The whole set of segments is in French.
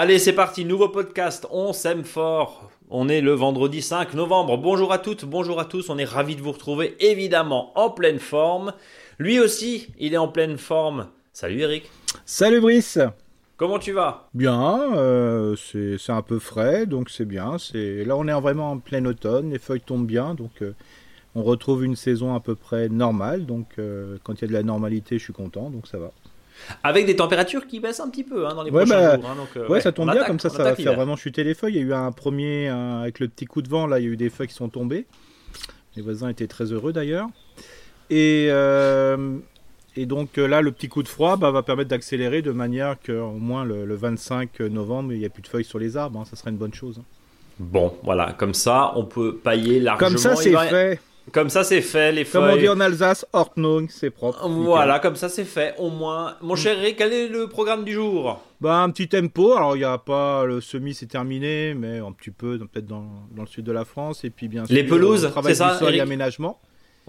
Allez, c'est parti, nouveau podcast, on s'aime fort. On est le vendredi 5 novembre. Bonjour à toutes, bonjour à tous, on est ravis de vous retrouver évidemment en pleine forme. Lui aussi, il est en pleine forme. Salut Eric. Salut Brice. Comment tu vas? Bien, euh, c'est un peu frais, donc c'est bien. Là, on est vraiment en plein automne, les feuilles tombent bien, donc euh, on retrouve une saison à peu près normale. Donc, euh, quand il y a de la normalité, je suis content, donc ça va. Avec des températures qui baissent un petit peu hein, dans les prochains bah, jours. Hein, ouais, ça tombe bien, comme ça, ça va faire vraiment chuter les feuilles. Il y a eu un premier, avec le petit coup de vent, là, il y a eu des feuilles qui sont tombées. Les voisins étaient très heureux d'ailleurs. Et, euh, et donc euh, là, le petit coup de froid bah, va permettre d'accélérer de manière qu'au moins le, 25 novembre, il n'y a plus de feuilles sur les arbres. Hein. ça serait une bonne chose. Bon, voilà, comme ça, on peut pailler largement. Comme ça, c'est fait. Comme ça, c'est fait, les feuilles. Comme on dit en Alsace, Ordnung, c'est propre. Voilà, comme ça, c'est fait, au moins. Mon cher Eric, quel est le programme du jour? Bah, Un petit tempo. Alors, il n'y a pas. Le semi, c'est terminé, mais un petit peu, peut-être dans, dans, le sud de la France. Et puis, bien sûr, les pelouses, c'est ça sol et aménagement.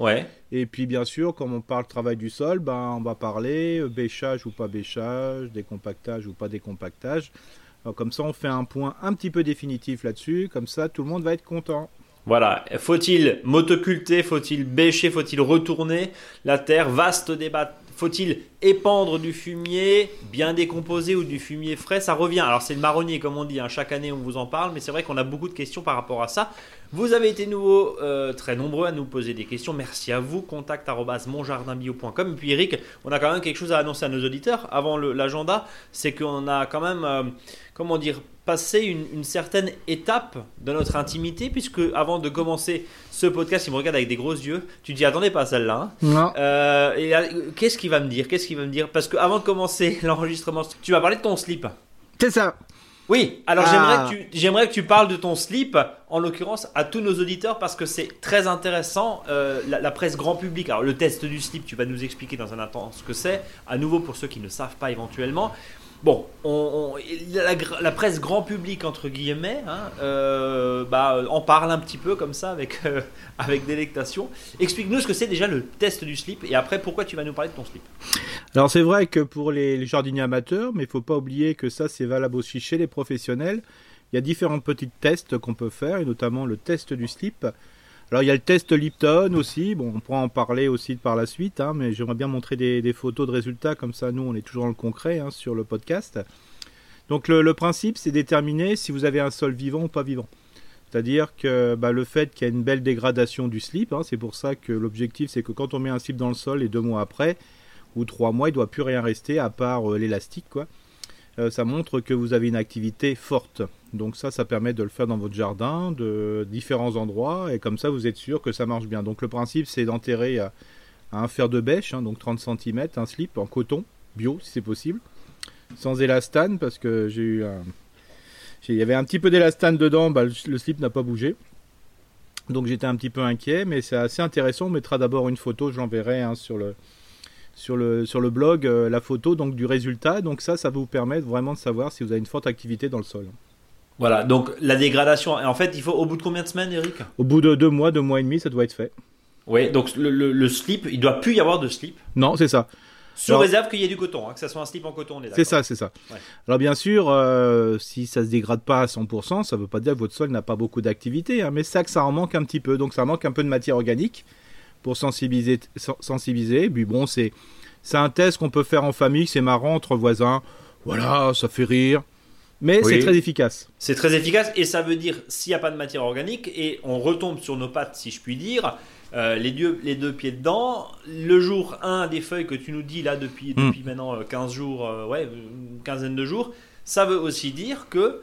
Ouais. Et puis, bien sûr, comme on parle travail du sol, ben, on va parler euh, bêchage ou pas bêchage, décompactage ou pas décompactage. Alors, comme ça, on fait un point un petit peu définitif là-dessus. Comme ça, tout le monde va être content. Voilà, faut-il motoculter, faut-il bêcher, faut-il retourner la terre? Vaste débat. Faut-il épandre du fumier bien décomposé ou du fumier frais? Ça revient. Alors c'est le marronnier comme on dit, hein. chaque année on vous en parle, mais c'est vrai qu'on a beaucoup de questions par rapport à ça. Vous avez été nouveau, euh, très nombreux à nous poser des questions. Merci à vous. Contact monjardinbio.com. Et puis Eric, on a quand même quelque chose à annoncer à nos auditeurs avant l'agenda. C'est qu'on a quand même, euh, comment dire, passé une, certaine étape de notre intimité, puisque avant de commencer ce podcast, il me regarde avec des gros yeux. Tu dis, attendez pas celle-là. Hein. Non. Euh, et qu'est-ce qu'il va me dire? Qu'est-ce qu'il va me dire? Parce que avant de commencer l'enregistrement, tu vas parler de ton slip. C'est ça. Oui, alors ah. j'aimerais que tu parles de ton slip, en l'occurrence à tous nos auditeurs, parce que c'est très intéressant. Euh, la, presse grand public, alors le test du slip, tu vas nous expliquer dans un instant ce que c'est. À nouveau pour ceux qui ne savent pas éventuellement. Bon, on, la, presse grand public, entre guillemets, hein, euh, bah, en parle un petit peu comme ça avec, euh, avec délectation. Explique-nous ce que c'est déjà le test du slip et après pourquoi tu vas nous parler de ton slip. Alors c'est vrai que pour les, jardiniers amateurs, mais il faut pas oublier que ça c'est valable aussi chez les professionnels. Il y a différents petits tests qu'on peut faire et notamment le test du slip. Alors il y a le test Lipton aussi, bon on pourra en parler aussi par la suite, hein, mais j'aimerais bien montrer des, photos de résultats, comme ça nous on est toujours dans le concret hein, sur le podcast. Donc le, principe c'est déterminer si vous avez un sol vivant ou pas vivant. C'est-à-dire que bah, le fait qu'il y a une belle dégradation du slip, hein, c'est pour ça que l'objectif c'est que quand on met un slip dans le sol et deux mois après, ou trois mois, il ne doit plus rien rester à part euh, l'élastique. Euh, ça montre que vous avez une activité forte. Donc ça, ça permet de le faire dans votre jardin, de différents endroits, et comme ça, vous êtes sûr que ça marche bien. Donc le principe, c'est d'enterrer un fer de bêche, hein, donc 30 cm, un slip en coton, bio si c'est possible, sans élastane, parce que j'ai eu un... Il y avait un petit peu d'élastane dedans, bah, le, slip n'a pas bougé. Donc j'étais un petit peu inquiet, mais c'est assez intéressant. On mettra d'abord une photo, je l'enverrai hein, sur le, blog euh, la photo donc du résultat. Donc ça, ça va vous permettre vraiment de savoir si vous avez une forte activité dans le sol. Voilà, donc la dégradation, en fait, il faut au bout de combien de semaines, Eric? Au bout de deux mois, deux mois et demi, ça doit être fait. Oui, donc le, le, slip, il doit plus y avoir de slip? Non, c'est ça. Sous réserve qu'il y ait du coton, hein, que ça soit un slip en coton, C'est ça, c'est ça. Alors bien sûr, euh, si ça se dégrade pas à 100%, ça ne veut pas dire que votre sol n'a pas beaucoup d'activité, hein, mais ça que ça en manque un petit peu, donc ça manque un peu de matière organique pour sensibiliser. sensibiliser. Puis bon, c'est un test qu'on peut faire en famille, c'est marrant entre voisins. Voilà, ça fait rire. Mais c'est très efficace. C'est très efficace et ça veut dire s'il n'y a pas de matière organique et on retombe sur nos pattes, si je puis dire, euh, les, deux, les deux pieds dedans. Le jour 1 des feuilles que tu nous dis là depuis, hmm. depuis maintenant 15 euh, jours, euh, ouais, une quinzaine de jours, ça veut aussi dire que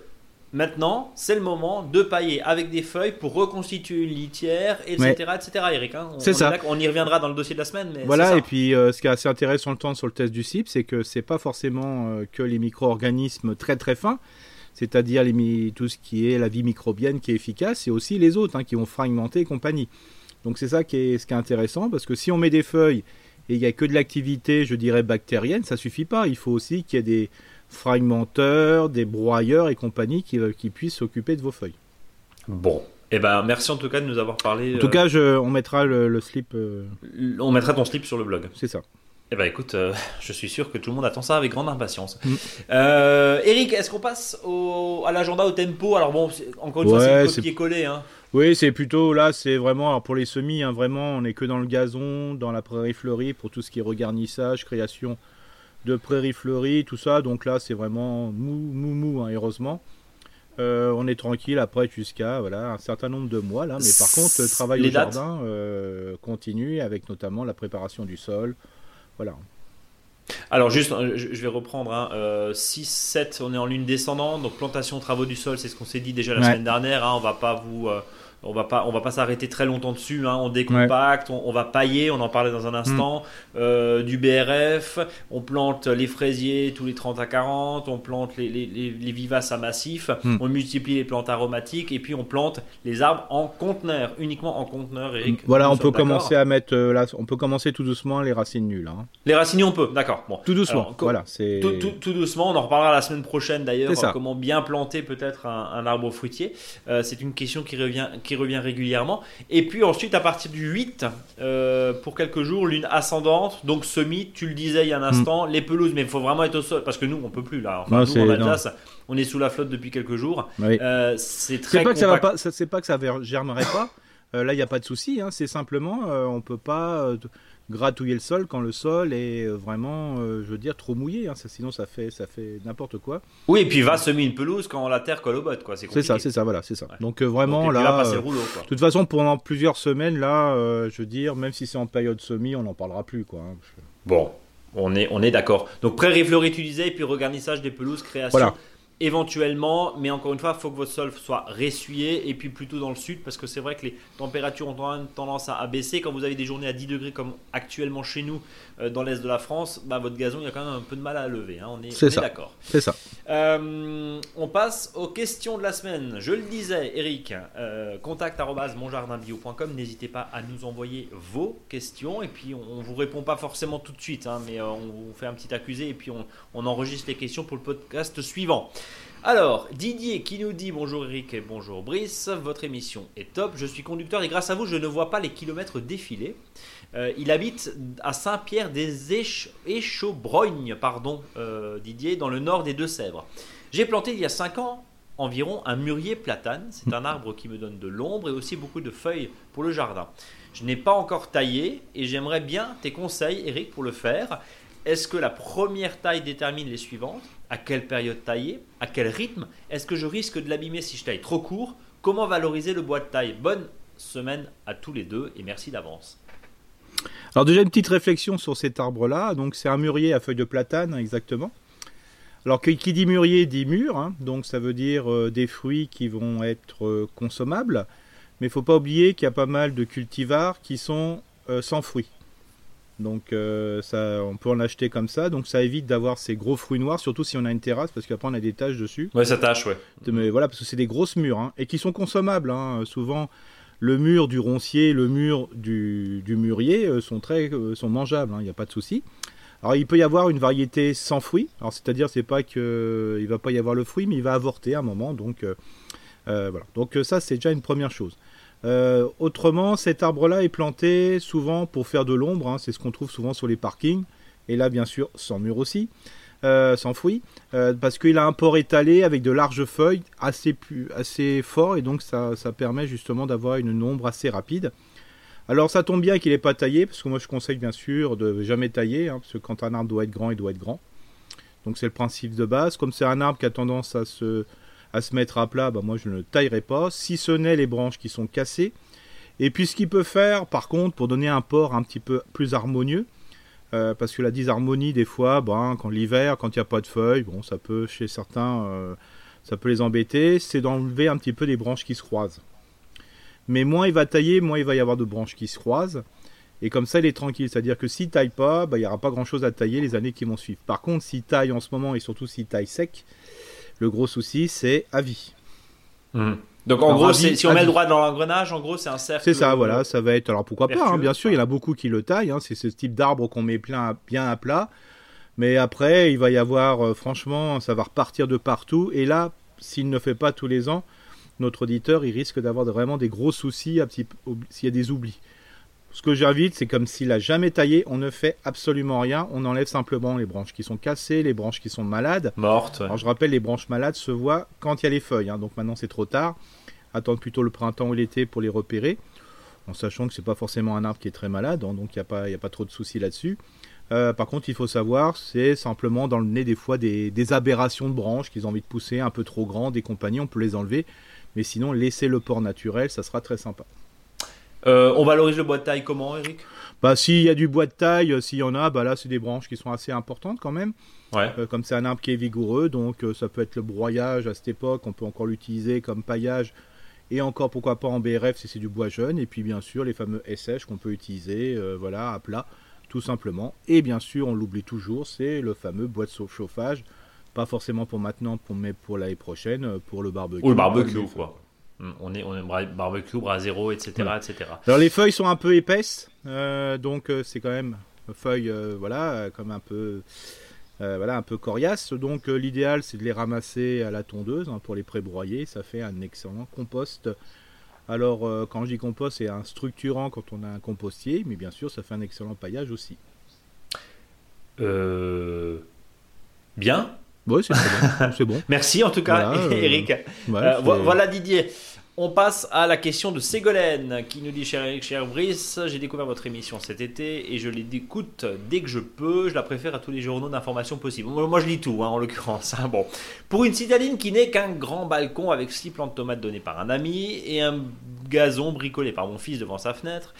Maintenant, c'est le moment de pailler avec des feuilles pour reconstituer une litière, etc. etc. Eric, hein. ça. on y reviendra dans le dossier de la semaine. Mais voilà, et puis euh, ce qui est assez intéressant le temps sur le test du CIP, c'est que c'est pas forcément euh, que les micro-organismes très très fins, c'est-à-dire tout ce qui est la vie microbienne qui est efficace, c'est aussi les autres hein, qui vont fragmenter et compagnie. Donc c'est ça qui est, ce qui est intéressant, parce que si on met des feuilles et il n'y a que de l'activité, je dirais, bactérienne, ça suffit pas. Il faut aussi qu'il y ait des fragmenteurs, des broyeurs et compagnie qui, qui puissent s'occuper de vos feuilles. Bon, Eh ben, merci en tout cas de nous avoir parlé. En tout cas, je, on mettra le, slip. On mettra ton slip sur le blog. C'est ça. Eh ben écoute, je suis sûr que tout le monde attend ça avec grande impatience. Mm. Eric, est-ce qu'on passe au, à l'agenda au tempo? Alors bon, encore une fois, c'est est collé. Hein. Oui, c'est plutôt là, c'est vraiment alors pour les semis, hein, vraiment, on est que dans le gazon, dans la prairie fleurie pour tout ce qui est regarnissage, création de prairies fleuries, tout ça. Donc là, c'est vraiment mou, mou, mou, hein, heureusement. Euh, on est tranquille après jusqu'à voilà un certain nombre de mois là, mais par contre le travail au jardin euh, continue avec notamment la préparation du sol, voilà. Alors juste, je vais reprendre, hein, 6, euh, 7, on est en lune descendante, donc plantation, travaux du sol, c'est ce qu'on s'est dit déjà la semaine dernière, hein, on va pas vous on va pas on va pas s'arrêter très longtemps dessus hein. on décompacte on, va pailler on en parlait dans un instant mm. euh, du BRF on plante les fraisiers tous les 30 à 40 on plante les, les, vivaces à massif mm. on multiplie les plantes aromatiques et puis on plante les arbres en conteneur uniquement en conteneur Eric voilà on peut commencer à mettre euh, là on peut commencer tout doucement les racines nulles hein. les racines on peut d'accord bon tout doucement voilà c'est tout, doucement on en reparlera la semaine prochaine d'ailleurs comment bien planter peut-être un, arbre fruitier euh, c'est une question qui revient qui revient régulièrement. Et puis ensuite, à partir du 8, euh, pour quelques jours, lune ascendante, donc semi, tu le disais il y a un mm. instant, les pelouses, mais il faut vraiment être au sol, parce que nous, on peut plus là. Enfin, nous, en Alsace, on est sous la flotte depuis quelques jours. Euh, c'est très. C'est pas, que ça va pas, c'est pas que ça germerait pas. Euh, là, il n'y a pas de souci. Hein, c'est simplement, on peut pas gratouiller le sol quand le sol est euh, vraiment, euh, je veux dire, trop mouillé. Hein, ça, sinon, ça fait, ça fait n'importe quoi. Oui, et puis va semer une pelouse quand la terre colle au bottes, quoi. C'est ça, c'est ça, voilà, c'est ça. Donc euh, vraiment là, de toute façon, pendant plusieurs semaines, là, je veux dire, même si c'est en période semi, on n'en parlera plus, quoi. Hein, bon, on est, on est d'accord. Donc prairie fleurie, tu disais, et puis regarnissage des pelouses, création. Voilà éventuellement, mais encore une fois, il faut que votre sol soit ressuyé et puis plutôt dans le sud parce que c'est vrai que les températures ont tendance à baisser. Quand vous avez des journées à 10 degrés comme actuellement chez nous euh, dans l'est de la France, bah, votre gazon il y a quand même un peu de mal à lever. Hein. On est, est d'accord. C'est ça. Euh, on passe aux questions de la semaine. Je le disais, Eric, euh, contact monjardinbio.com. N'hésitez pas à nous envoyer vos questions et puis on, ne vous répond pas forcément tout de suite, hein, mais on vous fait un petit accusé et puis on, on enregistre les questions pour le podcast suivant. Alors, Didier qui nous dit bonjour Eric et bonjour Brice, votre émission est top, je suis conducteur et grâce à vous je ne vois pas les kilomètres défiler. Euh, il habite à Saint-Pierre des Échaubrognes, pardon euh, Didier, dans le nord des Deux-Sèvres. J'ai planté il y a 5 ans environ un mûrier platane, c'est un arbre qui me donne de l'ombre et aussi beaucoup de feuilles pour le jardin. Je n'ai pas encore taillé et j'aimerais bien tes conseils Eric pour le faire. Est-ce que la première taille détermine les suivantes? À quelle période tailler? À quel rythme? Est-ce que je risque de l'abîmer si je taille trop court? Comment valoriser le bois de taille? Bonne semaine à tous les deux et merci d'avance. Alors déjà une petite réflexion sur cet arbre-là. Donc c'est un mûrier à feuilles de platane exactement. Alors qui dit mûrier dit mûr, hein. donc ça veut dire euh, des fruits qui vont être euh, consommables. Mais il ne faut pas oublier qu'il y a pas mal de cultivars qui sont euh, sans fruits. Donc ça, on peut en acheter comme ça. Donc ça évite d'avoir ces gros fruits noirs, surtout si on a une terrasse, parce qu'après on a des taches dessus. Ouais, ça tâche, ouais. Mais voilà, parce que c'est des grosses mûres hein, et qui sont consommables. Hein. Souvent, le mur du roncier, le mur du, mûrier euh, sont très, euh, sont mangeables. Il hein, n'y a pas de souci. Alors il peut y avoir une variété sans. Alors c'est-à-dire c'est pas que il va pas y avoir le fruit, mais il va avorter à un moment. Donc voilà. Donc ça c'est déjà une première chose. Euh, autrement, cet arbre-là est planté souvent pour faire de l'ombre, hein, c'est ce qu'on trouve souvent sur les parkings, et là bien sûr sans mur aussi, euh, sans fruits, euh, parce qu'il a un port étalé avec de larges feuilles assez, plus, assez fort, et donc ça, permet justement d'avoir une ombre assez rapide. Alors ça tombe bien qu'il n'est pas taillé, parce que moi je conseille bien sûr de jamais tailler, hein, parce que quand un arbre doit être grand, il doit être grand. Donc c'est le principe de base. Comme c'est un arbre qui a tendance à se à se mettre à plat, bah moi je ne taillerai pas, si ce n'est les branches qui sont cassées. Et puis ce qu'il peut faire, par contre, pour donner un port un petit peu plus harmonieux, euh, parce que la disharmonie, des fois, ben, quand l'hiver, quand il n'y a pas de feuilles, bon, ça peut, chez certains, euh, ça peut les embêter, c'est d'enlever un petit peu des branches qui se croisent. Mais moins il va tailler, moins il va y avoir de branches qui se croisent. Et comme ça, il est tranquille. C'est-à-dire que s'il taille pas, bah, il n'y aura pas grand-chose à tailler les années qui vont suivre. Par contre, s'il taille en ce moment, et surtout s'il taille sec, le gros souci, c'est à vie. Mmh. Donc en gros, si on met le droit dans l'engrenage, en gros, c'est un cercle. C'est ça, voilà, ça va être. Alors pourquoi pas, hein, bien sûr, il y en a beaucoup qui le taillent. Hein, c'est ce type d'arbre qu'on met plein, bien à plat. Mais après, il va y avoir, euh, franchement, ça va repartir de partout. Et là, s'il ne fait pas tous les ans, notre auditeur, il risque d'avoir vraiment des gros soucis s'il y a des oublis. Ce que j'invite, c'est comme s'il a jamais taillé, on ne fait absolument rien, on enlève simplement les branches qui sont cassées, les branches qui sont malades. Mortes. Alors je rappelle, les branches malades se voient quand il y a les feuilles, hein. donc maintenant c'est trop tard. Attendre plutôt le printemps ou l'été pour les repérer, en sachant que c'est pas forcément un arbre qui est très malade, hein, donc il n'y a, pas, a pas trop de soucis là-dessus. Euh, par contre, il faut savoir, c'est simplement dans le nez des fois des, aberrations de branches qu'ils ont envie de pousser un peu trop grandes des compagnies, on peut les enlever. Mais sinon, laisser le port naturel, ça sera très sympa. Euh, on valorise le bois de taille comment, Eric? Bah, s'il y a du bois de taille, euh, s'il y en a, bah là, c'est des branches qui sont assez importantes quand même. Ouais. comme c'est un arbre qui est vigoureux, donc ça peut être le broyage à cette époque, on peut encore l'utiliser comme paillage et encore pourquoi pas en BRF si c'est du bois jeune, et puis bien sûr les fameux SH qu'on peut utiliser voilà, à plat tout simplement. Et bien sûr, on l'oublie toujours, c'est le fameux bois de chauffage. Pas forcément pour maintenant, mais pour l'année prochaine, euh, pour le barbecue. Ou le barbecue, quoi. Mm, on est, on est barbecue, bras zéro, etc., etc. Alors les feuilles sont un peu épaisses, euh, donc euh, c'est quand même feuilles, voilà, comme un peu, voilà, un peu coriace. Donc l'idéal, c'est de les ramasser à la tondeuse hein, pour les pré-broyer. Ça fait un excellent compost alors, euh, quand je dis compost, c'est un structurant quand on a un compostier, mais bien sûr, ça fait un excellent paillage aussi. Euh... Bien. Oui, c'est bon. Merci en tout cas, Eric. Euh, voilà Didier. On passe à la question de Ségolène qui nous dit Cher Eric, cher Brice, j'ai découvert votre émission cet été et je l'écoute dès que je peux. Je la préfère à tous les journaux d'information possibles. Moi, je lis tout hein, en l'occurrence. Hein. Bon. Pour une citadine qui n'est qu'un grand balcon avec six plantes de tomates données par un ami et un gazon bricolé par mon fils devant sa fenêtre,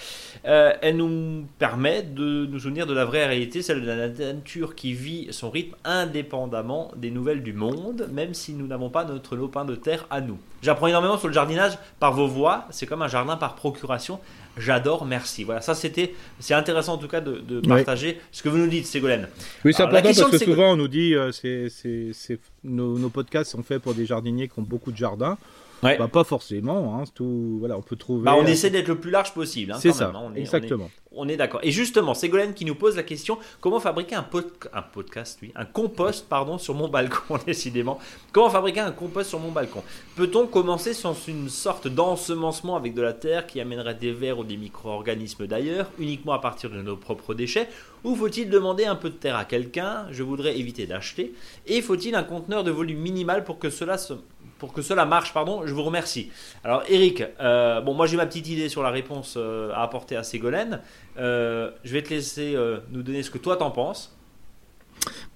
euh, elle nous permet de nous souvenir de la vraie réalité, celle de la nature qui vit son rythme indépendamment des nouvelles du monde, même si nous n'avons pas notre lopin de terre à nous. J'apprends énormément sur le jardinage par vos voix. C'est comme un jardin par procuration. J'adore, merci. Voilà, ça c'était, c'est intéressant en tout cas de, partager ce que vous nous dites, Ségolène. Oui, c'est important parce que souvent on nous dit, euh, c'est, nos, nos, podcasts sont faits pour des jardiniers qui ont beaucoup de jardins. Bah, pas forcément. Hein, tout, voilà, on peut trouver. Bah, on essaie d'être le plus large possible. Hein, c'est ça. Hein, exactement. On est, d'accord. Et justement, Ségolène qui nous pose la question comment fabriquer un, un podcast, oui, un compost, pardon, sur mon balcon, décidément. Comment fabriquer un compost sur mon balcon? Peut-on commencer sans une sorte d'ensemencement avec de la terre qui amènerait des vers ou des micro-organismes d'ailleurs, uniquement à partir de nos propres déchets? Ou faut-il demander un peu de terre à quelqu'un? Je voudrais éviter d'acheter. Et faut-il un conteneur de volume minimal pour que cela se pour que cela marche, pardon, je vous remercie. Alors Eric, euh, bon moi j'ai ma petite idée sur la réponse euh, à apporter à Ségolène. Euh, je vais te laisser nous donner ce que toi t'en penses.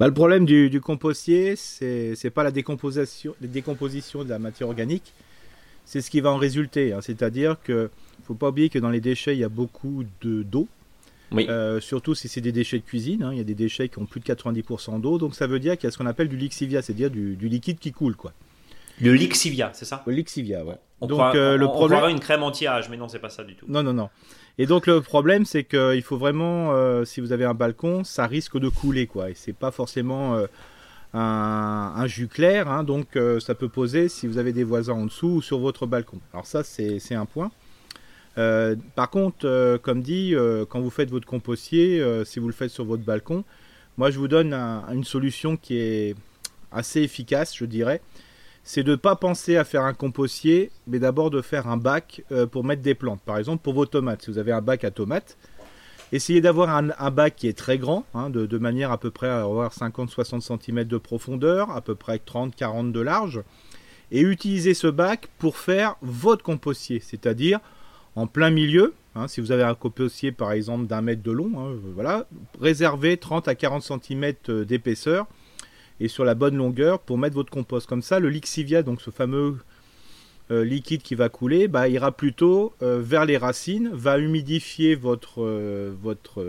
Bah, le problème du, compostier, c'est n'est pas la décomposition, la décomposition de la matière organique, c'est ce qui va en résulter. Hein. C'est-à-dire que faut pas oublier que dans les déchets il y a beaucoup de d'eau. Oui. surtout si c'est des déchets de cuisine, hein. il y a des déchets qui ont plus de 90% d'eau, donc ça veut dire qu'il y a ce qu'on appelle du lixivia, c'est-à-dire du, du, liquide qui coule, quoi. Le Lixivia, c'est ça Le Lixivia, ouais. On donc euh, le problème, une crème anti-âge, mais non, c'est pas ça du tout. Non, non, non. Et donc le problème, c'est qu'il faut vraiment, euh, si vous avez un balcon, ça risque de couler, quoi. Et c'est pas forcément euh, un, jus clair, hein. donc ça peut poser si vous avez des voisins en dessous ou sur votre balcon. Alors ça, c'est un point. par contre, comme dit, quand vous faites votre compostier, si vous le faites sur votre balcon, moi je vous donne une solution qui est assez efficace, je dirais c'est de ne pas penser à faire un compostier, mais d'abord de faire un bac euh, pour mettre des plantes. Par exemple, pour vos tomates, si vous avez un bac à tomates, essayez d'avoir un, bac qui est très grand, hein, de, manière à peu près à avoir 50-60 cm de profondeur, à peu près 30-40 de large, et utilisez ce bac pour faire votre compostier, c'est-à-dire en plein milieu. Hein, si vous avez un compostier par exemple d'un mètre de long, hein, voilà, réservez 30 à 40 cm d'épaisseur et sur la bonne longueur pour mettre votre compost. Comme ça, le lixivia, donc ce fameux euh, liquide qui va couler, bah, ira plutôt euh, vers les racines, va humidifier votre, euh, votre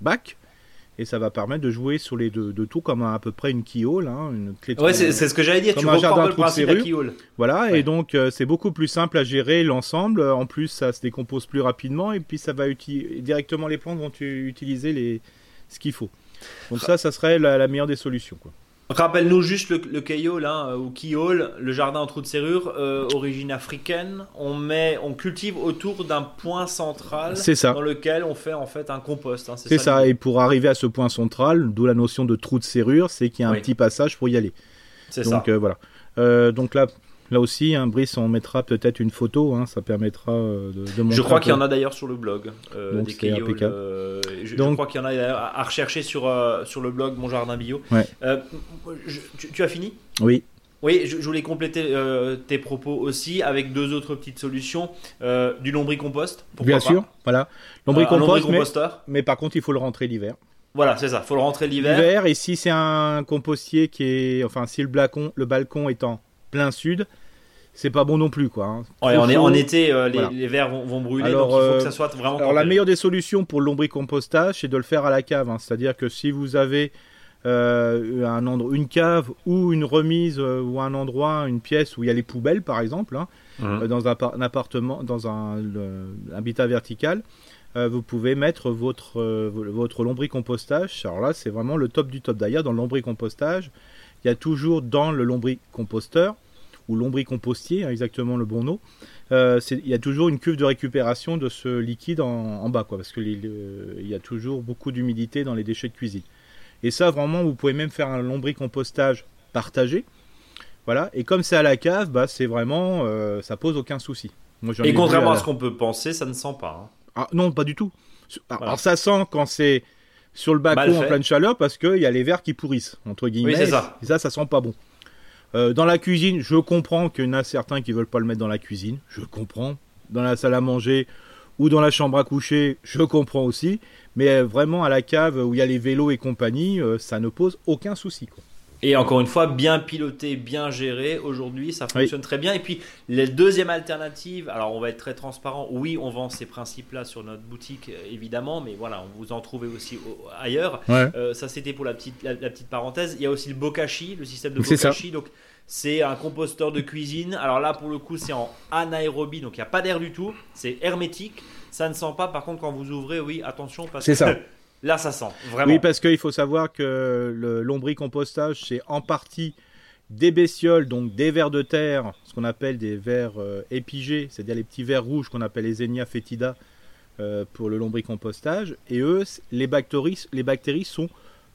bac. Et ça va permettre de jouer sur les deux, de tout comme à, peu près une keyhole, hein, une clé Ouais, c'est ce que j'allais dire. tu un jardin le principe de keyhole. Voilà, et donc c'est beaucoup plus simple à gérer l'ensemble. En plus, ça se décompose plus rapidement et puis ça va directement les plantes vont utiliser les ce qu'il faut. Donc ça, ça serait la, meilleure des solutions. Quoi. Rappelle-nous juste le, le hein, ou keyhole, le jardin en trou de serrure, euh, origine africaine. On met, on cultive autour d'un point central ça. dans lequel on fait en fait un compost. Hein, c'est ça, et pour arriver à ce point central, d'où la notion de trou de serrure, c'est qu'il y a un petit passage pour y aller. C'est ça. Donc euh, voilà. Euh, donc là, Là aussi, hein, Brice, on mettra peut-être une photo, hein, ça permettra euh, de, de montrer. Je crois qu'il y en a d'ailleurs sur le blog. euh, Donc, des le- Je, crois qu'il y en a d'ailleurs à à rechercher sur, euh, sur le blog Mon Jardin Bio. Ouais. Euh, je- tu, tu as fini? Oui, Oui, je, voulais compléter euh, tes propos aussi avec deux autres petites solutions. Euh, du lombricompost, pourquoi bien pas. sûr. Voilà. Euh, Lombricompost, mais, lombricomposteur. mais par contre, il faut le rentrer l'hiver. Voilà, c'est ça. Faut le rentrer l'hiver. L'hiver, et si c'est un compostier qui est. Enfin, si le balcon, le balcon est en plein sud, c'est pas bon non plus, quoi. hein. Ouais, Trop en, été, euh, les, Voilà. les verres vont, vont brûler, Alors, donc il faut euh, que ça soit vraiment. Alors la meilleure des solutions pour le lombricompostage, c'est de le faire à la cave. hein. C'est-à-dire que si vous avez euh, un endroit, une cave ou une remise euh, ou un endroit, une pièce où il y a les poubelles, par exemple, hein, euh, dans un, par- un appartement, dans un, le- habitat vertical, euh, vous pouvez mettre votre, vo- votre lombricompostage. Alors là, c'est vraiment le top du top. D'ailleurs, dans le lombricompostage, il y a toujours dans le lombricomposteur ou lombricompostier, hein, exactement le bon nom, euh, il y a toujours une cuve de récupération de ce liquide en, en bas, quoi, parce qu'il il y a toujours beaucoup d'humidité dans les déchets de cuisine. Et ça, vraiment, vous pouvez même faire un lombricompostage partagé. Voilà. Et comme c'est à la cave, bah, c'est vraiment, euh, ça pose aucun souci. Moi, Et contrairement à ce qu'on peut penser, ça ne sent pas. hein. ah, non, pas du tout. Alors, Voilà. ça sent quand c'est sur le balcon en pleine chaleur parce qu'il y a les verres qui pourrissent, entre guillemets. c'est ça. Et ça, ça sent pas bon. Euh, dans la cuisine, je comprends qu'il y en a certains qui veulent pas le mettre dans la cuisine. Je comprends. Dans la salle à manger ou dans la chambre à coucher, je comprends aussi. Mais euh, vraiment à la cave où il y a les vélos et compagnie, euh, ça ne pose aucun souci. Quoi. Et encore une fois, bien piloté, bien géré. Aujourd'hui, ça fonctionne très bien. Et puis, la deuxième alternative, alors on va être très transparent. Oui, on vend ces principes-là sur notre boutique, euh, évidemment, mais voilà, on vous en trouvez aussi au- ailleurs. Ouais. Euh, ça, c'était pour la petite, la, la petite parenthèse. Il y a aussi le Bokashi, le système de. Bokashi. Donc, c'est un composteur de cuisine. Alors là, pour le coup, c'est en anaérobie, donc il n'y a pas d'air du tout. C'est hermétique. Ça ne sent pas. Par contre, quand vous ouvrez, oui, attention, parce que ça. là, ça sent vraiment. Oui, parce qu'il faut savoir que le lombricompostage, c'est en partie des bestioles, donc des vers de terre, ce qu'on appelle des vers euh, épigés, c'est-à-dire les petits vers rouges qu'on appelle les Zenia fetida euh, pour le lombricompostage. Et eux, les bactéries, les bactéries sont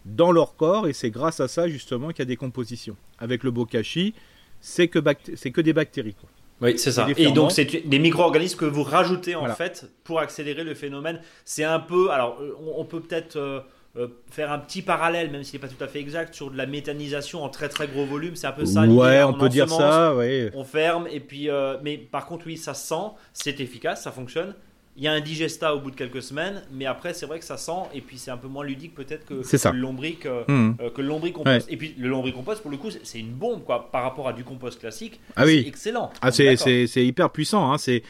dans leur corps et c'est grâce à ça justement qu'il y a des compositions. Avec le bokashi, c'est que, des bactéries. Oui, c'est ça. Et donc, c'est des micro-organismes que vous rajoutez en Voilà. fait pour accélérer le phénomène. C'est un peu. Alors, euh, on, on peut peut-être euh, euh, faire un petit parallèle, même s'il n'est pas tout à fait exact, sur de la méthanisation en très très gros volume. C'est un peu ça. ouais, on peut dire ça. Ouais. On ferme et puis. euh, mais par contre, oui, ça sent, c'est efficace, ça fonctionne. Il y a un digesta au bout de quelques semaines, mais après, c'est vrai que ça sent et puis c'est un peu moins ludique peut-être que, le lombric. euh, Mhm. euh, que le lombricompost. Et puis le lombricompost, pour le coup, c'est- une bombe quoi, par rapport à du compost classique. Ah oui. C'est excellent. Ah, c'est, hyper puissant. Hein. C'est,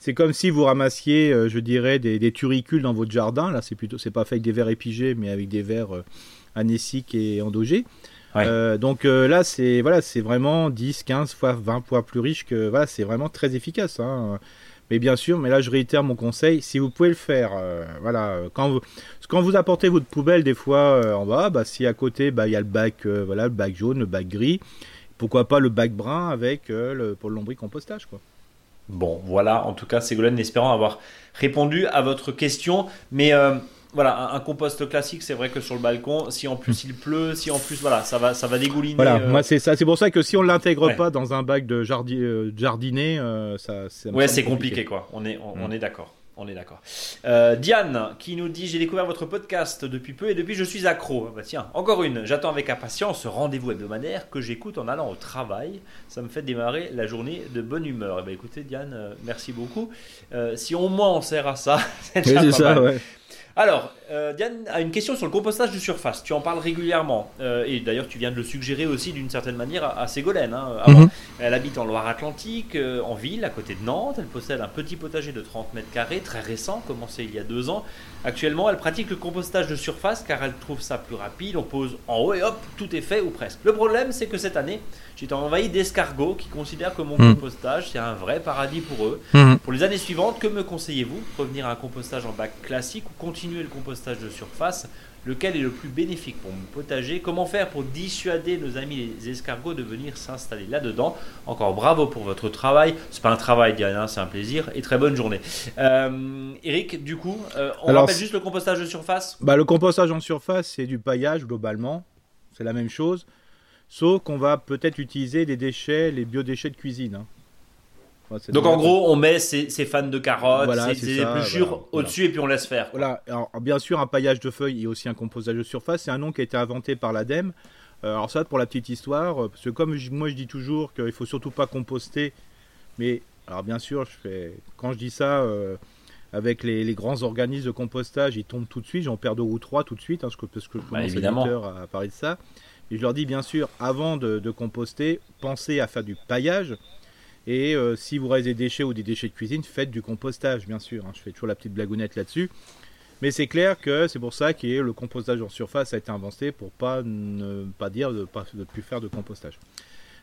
c'est comme si vous ramassiez, euh, je dirais, des, des turicules dans votre jardin. Là, c'est plutôt, c'est pas fait avec des vers épigés, mais avec des vers euh, anéciques et endogés. Ouais. Euh, donc euh, là, c'est voilà, c'est vraiment 10, 15 fois 20 fois plus riche que voilà, c'est vraiment très efficace. Hein. Mais bien sûr, mais là je réitère mon conseil, si vous pouvez le faire, euh, voilà, euh, quand vous, quand vous apportez votre poubelle des fois euh, en bas, bah, si à côté bah, il y a le bac, voilà, le bac jaune, le bac gris, pourquoi pas le bac brun avec le, pour le lombricompostage quoi. Bon, voilà, en tout cas, Ségolène, espérant avoir répondu à votre question. Mais voilà, un, un compost classique, c'est vrai que sur le balcon, si en plus il pleut, si en plus, voilà, ça va, ça va dégouliner. Voilà, euh, moi c'est ça, c'est pour ça que si on l'intègre Ouais. pas dans un bac de jardi, euh, jardinet, euh, ça, ça Ouais, c'est compliqué, quoi. On est, on, Mm. on est d'accord. On est d'accord. Diane qui nous dit J'ai découvert votre podcast depuis peu et depuis je suis accro. Ah Bah tiens, encore une. J'attends avec impatience ce rendez-vous hebdomadaire que j'écoute en allant au travail. Ça me fait démarrer la journée de bonne humeur. Et bah écoutez, Diane, merci beaucoup. Si au moins on sert à ça, c'est Oui, déjà pas ça, mal. ouais. Alors, euh, Diane a une question sur le compostage de surface. Tu en parles régulièrement. Euh, et d'ailleurs, tu viens de le suggérer aussi d'une certaine manière à, à Ségolène. hein, avant. Mhm. Elle habite en Loire-Atlantique, euh, en ville, à côté de Nantes. Elle possède un petit potager de 30 mètres carrés, très récent, commencé il y a deux ans. Actuellement, elle pratique le compostage de surface car elle trouve ça plus rapide. On pose en haut et hop, tout est fait ou presque. Le problème, c'est que cette année, j'étais envahi d'escargots qui considèrent que mon Mhm. compostage, c'est un vrai paradis pour eux. Mhm. Pour les années suivantes, que me conseillez-vous? Revenir à un compostage en bac classique ou continuer le compostage de surface Lequel est le plus bénéfique pour mon potager? Comment faire pour dissuader nos amis les escargots de venir s'installer là-dedans? Encore bravo pour votre travail. C'est pas un travail, Diana, c'est un plaisir. Et très bonne journée. Euh, Eric, du coup, euh, on Alors, rappelle juste le compostage de surface? Bah, le compostage en surface, c'est du paillage globalement. C'est la même chose. Sauf qu'on va peut-être utiliser les déchets, les biodéchets de cuisine. hein. Enfin, Donc en gros, on met ses, ses fans de carottes, Voilà, ses, ses ça, épluchures voilà, au-dessus et puis on laisse faire. quoi. Voilà, alors, bien sûr, un paillage de feuilles et aussi un compostage de surface, c'est un nom qui a été inventé par l'ADEME. Euh, alors ça, pour la petite histoire, euh, parce que comme je- moi je dis toujours qu'il faut surtout pas composter, mais alors bien sûr, je fais, quand je dis ça, euh, avec les, les grands organismes de compostage, ils tombent tout de suite, j'en perds deux ou trois tout de suite, hein, parce que, parce que je Bah, commence éditeur à, à parler de ça. Et je leur dis bien sûr, avant de, de composter, pensez à faire du paillage. Et euh, si vous restez des déchets ou des déchets de cuisine, faites du compostage, bien sûr. hein. Je fais toujours la petite blagounette là-dessus. Mais c'est clair que c'est pour ça que le compostage en surface a été inventé pour pas ne pas dire de de plus faire de compostage.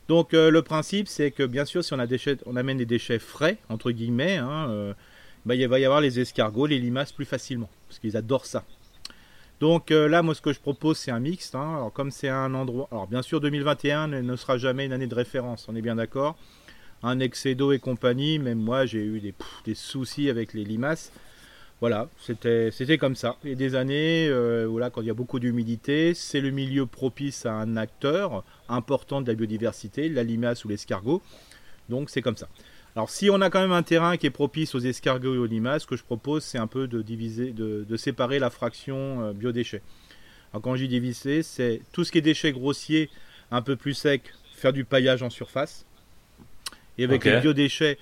Donc euh, le principe c'est que bien sûr si on a déchets, on amène des déchets frais entre guillemets, hein, euh, bah, il va y avoir les escargots, les limaces plus facilement parce qu'ils adorent ça. Donc là moi ce que je propose c'est un mixte. hein. Alors comme c'est un endroit, alors bien sûr 2021 ne ne sera jamais une année de référence, on est bien d'accord. Un excédo et compagnie, même moi j'ai eu des, soucis avec les limaces. Voilà, c'était comme ça. Il y a des années euh, où là, quand il y a beaucoup d'humidité, c'est le milieu propice à un acteur important de la biodiversité, la limace ou l'escargot. Donc c'est comme ça. Alors si on a quand même un terrain qui est propice aux escargots et aux limaces, ce que je propose, c'est un peu de diviser, de, de séparer la fraction euh, biodéchets. Alors quand je dis diviser, c'est tout ce qui est déchets grossiers, un peu plus secs, faire du paillage en surface. Et avec les biodéchets,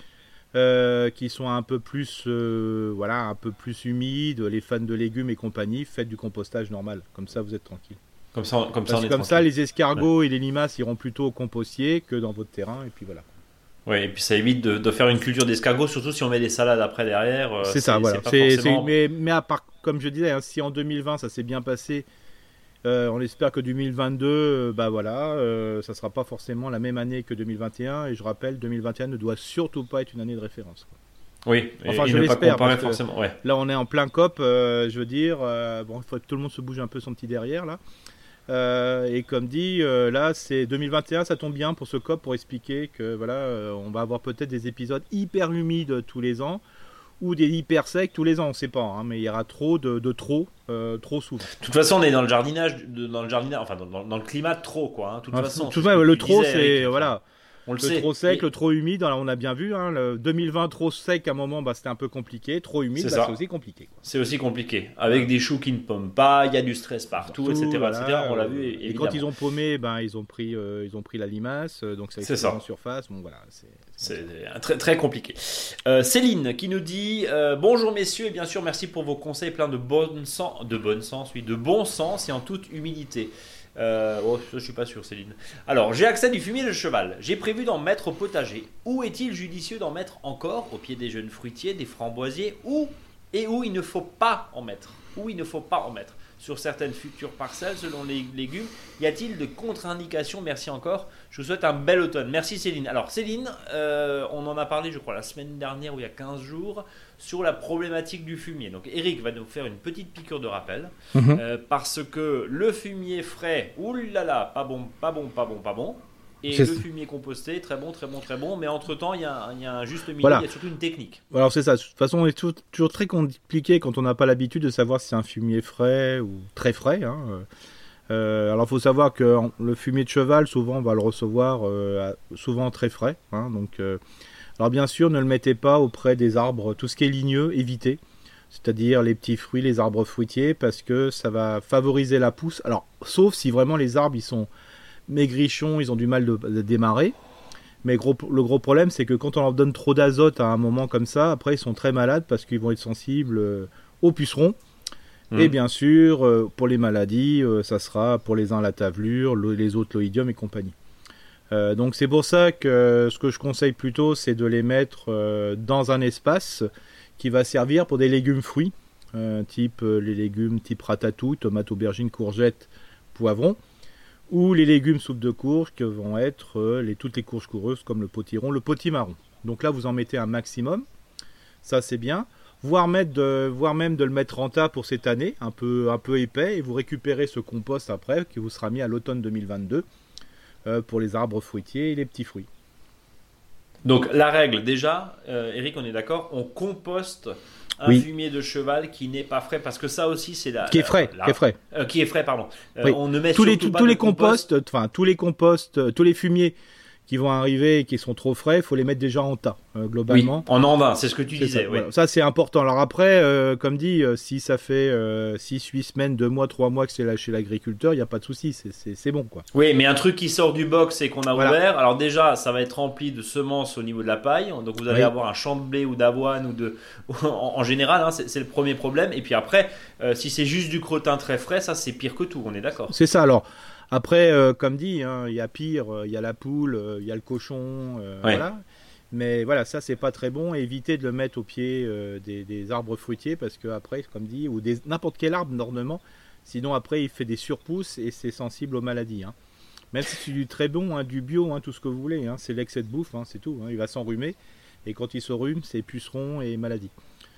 euh, qui sont un peu plus euh, voilà un peu plus humides, les fans de légumes et compagnie, faites du compostage normal. Comme ça, vous êtes tranquille. Comme ça, comme ça, Parce on que est comme ça, tranquille. les escargots et les limaces iront plutôt au compostier que dans votre terrain. Et puis voilà. Ouais, et puis ça évite de, de faire une culture d'escargot, surtout si on met des salades après derrière. euh, c'est ça, voilà. pas forcément- mais, mais à part, comme je disais, hein, si en 2020 ça s'est bien passé, euh, on espère que 2022, euh, bah voilà, euh, ça sera pas forcément la même année que 2021. Et je rappelle, 2021 ne doit surtout pas être une année de référence. quoi. Oui, Enfin, et je ne l'espère, forcément. Ouais. Là, on est en plein COP, euh, je veux dire. bon, il faut que tout le monde se bouge un peu son petit derrière, là. Et comme dit, là, c'est 2021, ça tombe bien pour ce COP pour expliquer que voilà, on va avoir peut-être des épisodes hyper humides tous les ans ou des hyper secs tous les ans, on sait pas, hein, mais il y aura trop de, de trop, euh, trop souvent. De toute façon, on est dans le jardinage, dans le jardinage, enfin dans, le climat trop, quoi. hein. De toute façon, tout ça, le trop, c'est voilà, On le, le sait. trop sec, le trop humide. alors, on a bien vu, hein, le 2020 trop sec à un moment, bah, c'était un peu compliqué. Trop humide, C'est bah, aussi compliqué. C'est aussi compliqué. Avec des choux qui ne pomment pas, il y a du stress partout, Partout, etc., voilà, etc. On l'a vu, Et quand ils ont paumé, ben ils ont pris, euh, ils ont pris la limace, euh, donc ça ça. en surface. Bon voilà, c'est. C'est très, compliqué. Euh, Céline qui nous dit euh, Bonjour messieurs, et bien sûr, merci pour vos conseils pleins de bon sens, de bon sens, oui, de bon sens et en toute humilité. Euh, oh, je suis pas sûr, Céline. Alors, j'ai accès du fumier de cheval. J'ai prévu d'en mettre au potager. Où est-il judicieux d'en mettre encore au pied des jeunes fruitiers, des framboisiers Où et où il ne faut pas en mettre? Où il ne faut pas en mettre? Sur certaines futures parcelles selon les légumes Y a-t-il de contre-indications? Merci encore. Je vous souhaite un bel automne. Merci Céline. Alors Céline, euh, on en a parlé je crois la semaine dernière ou il y a 15 jours sur la problématique du fumier. Donc Eric va nous faire une petite piqûre de rappel Mhm. euh, parce que le fumier frais, oulala, pas bon, pas bon, pas bon, pas bon. Et le fumier composté, très bon, très bon, très bon. Mais entre-temps, il y, a il y a un juste milieu, Voilà. il y a surtout une technique. Alors c'est ça. De toute façon, on est toujours, très compliqué quand on n'a pas l'habitude de savoir si c'est un fumier frais ou très frais. hein. Euh, alors il faut savoir que le fumier de cheval, souvent, on va le recevoir euh, souvent très frais. hein. donc, euh, alors bien sûr, ne le mettez pas auprès des arbres, tout ce qui est ligneux, évitez. C'est-à-dire les petits fruits, les arbres fruitiers, parce que ça va favoriser la pousse. Alors, sauf si vraiment les arbres ils sont maigrichons, ils ont du mal de, de démarrer. Mais gros, le gros problème, c'est que quand on leur donne trop d'azote à un moment comme ça, après ils sont très malades parce qu'ils vont être sensibles euh, aux pucerons. Mhm. Et bien sûr, euh, pour les maladies, euh, ça sera pour les uns la tavelure, le- les autres l'oïdium et compagnie. Euh, donc c'est pour ça que ce que je conseille plutôt, c'est de les mettre dans un espace qui va servir pour des légumes fruits, euh, type les légumes type ratatouille, tomate, aubergine, courgette, poivron, ou les légumes soupe de courge que vont être euh, toutes les courges coureuses comme le potiron, le potimarron. Donc là, vous en mettez un maximum, ça c'est bien. Voire, même de le mettre en tas pour cette année, un peu, un peu épais, et vous récupérez ce compost après, qui vous sera mis à l'automne 2022 euh, pour les arbres fruitiers et les petits fruits. Donc la règle, déjà, euh, Eric, on est d'accord, on composte un fumier de cheval qui n'est pas frais parce que ça aussi c'est la qui est frais, qui est frais, euh, qui est frais pardon. Euh, on ne met tous les tous les composts, enfin tous les composts, tous les fumiers qui vont arriver et qui sont trop frais, il faut les mettre déjà en tas, euh, globalement. Oui, en en va, c'est ce que tu disais. Ça, oui. ça c'est important. Alors après, euh, comme dit, euh, si ça fait 6, 8 semaines, 2 mois, 3 mois que c'est là chez l'agriculteur, il n'y a pas de souci, c'est bon. quoi. Oui, mais un truc qui sort du box et qu'on a ouvert, alors déjà, ça va être rempli de semences au niveau de la paille, donc vous allez avoir un champ de blé ou d'avoine ou de... en, général, hein, c'est le premier problème. Et puis après, si c'est juste du crottin très frais, ça c'est pire que tout, on est d'accord. C'est ça, alors... Après, euh, comme dit, hein, il y a pire, euh, il y a la poule, euh, il y a le cochon, voilà. Mais voilà, ça c'est pas très bon. Évitez de le mettre au pied des, arbres fruitiers parce que après, comme dit, ou n'importe quel arbre d'ornement, sinon après il fait des surpousses et c'est sensible aux maladies. Hein. Même si c'est du très bon, hein, du bio, tout ce que vous voulez, c'est l'excès de bouffe, c'est tout. il va s'enrhumer et quand il se rhume, c'est pucerons et maladies.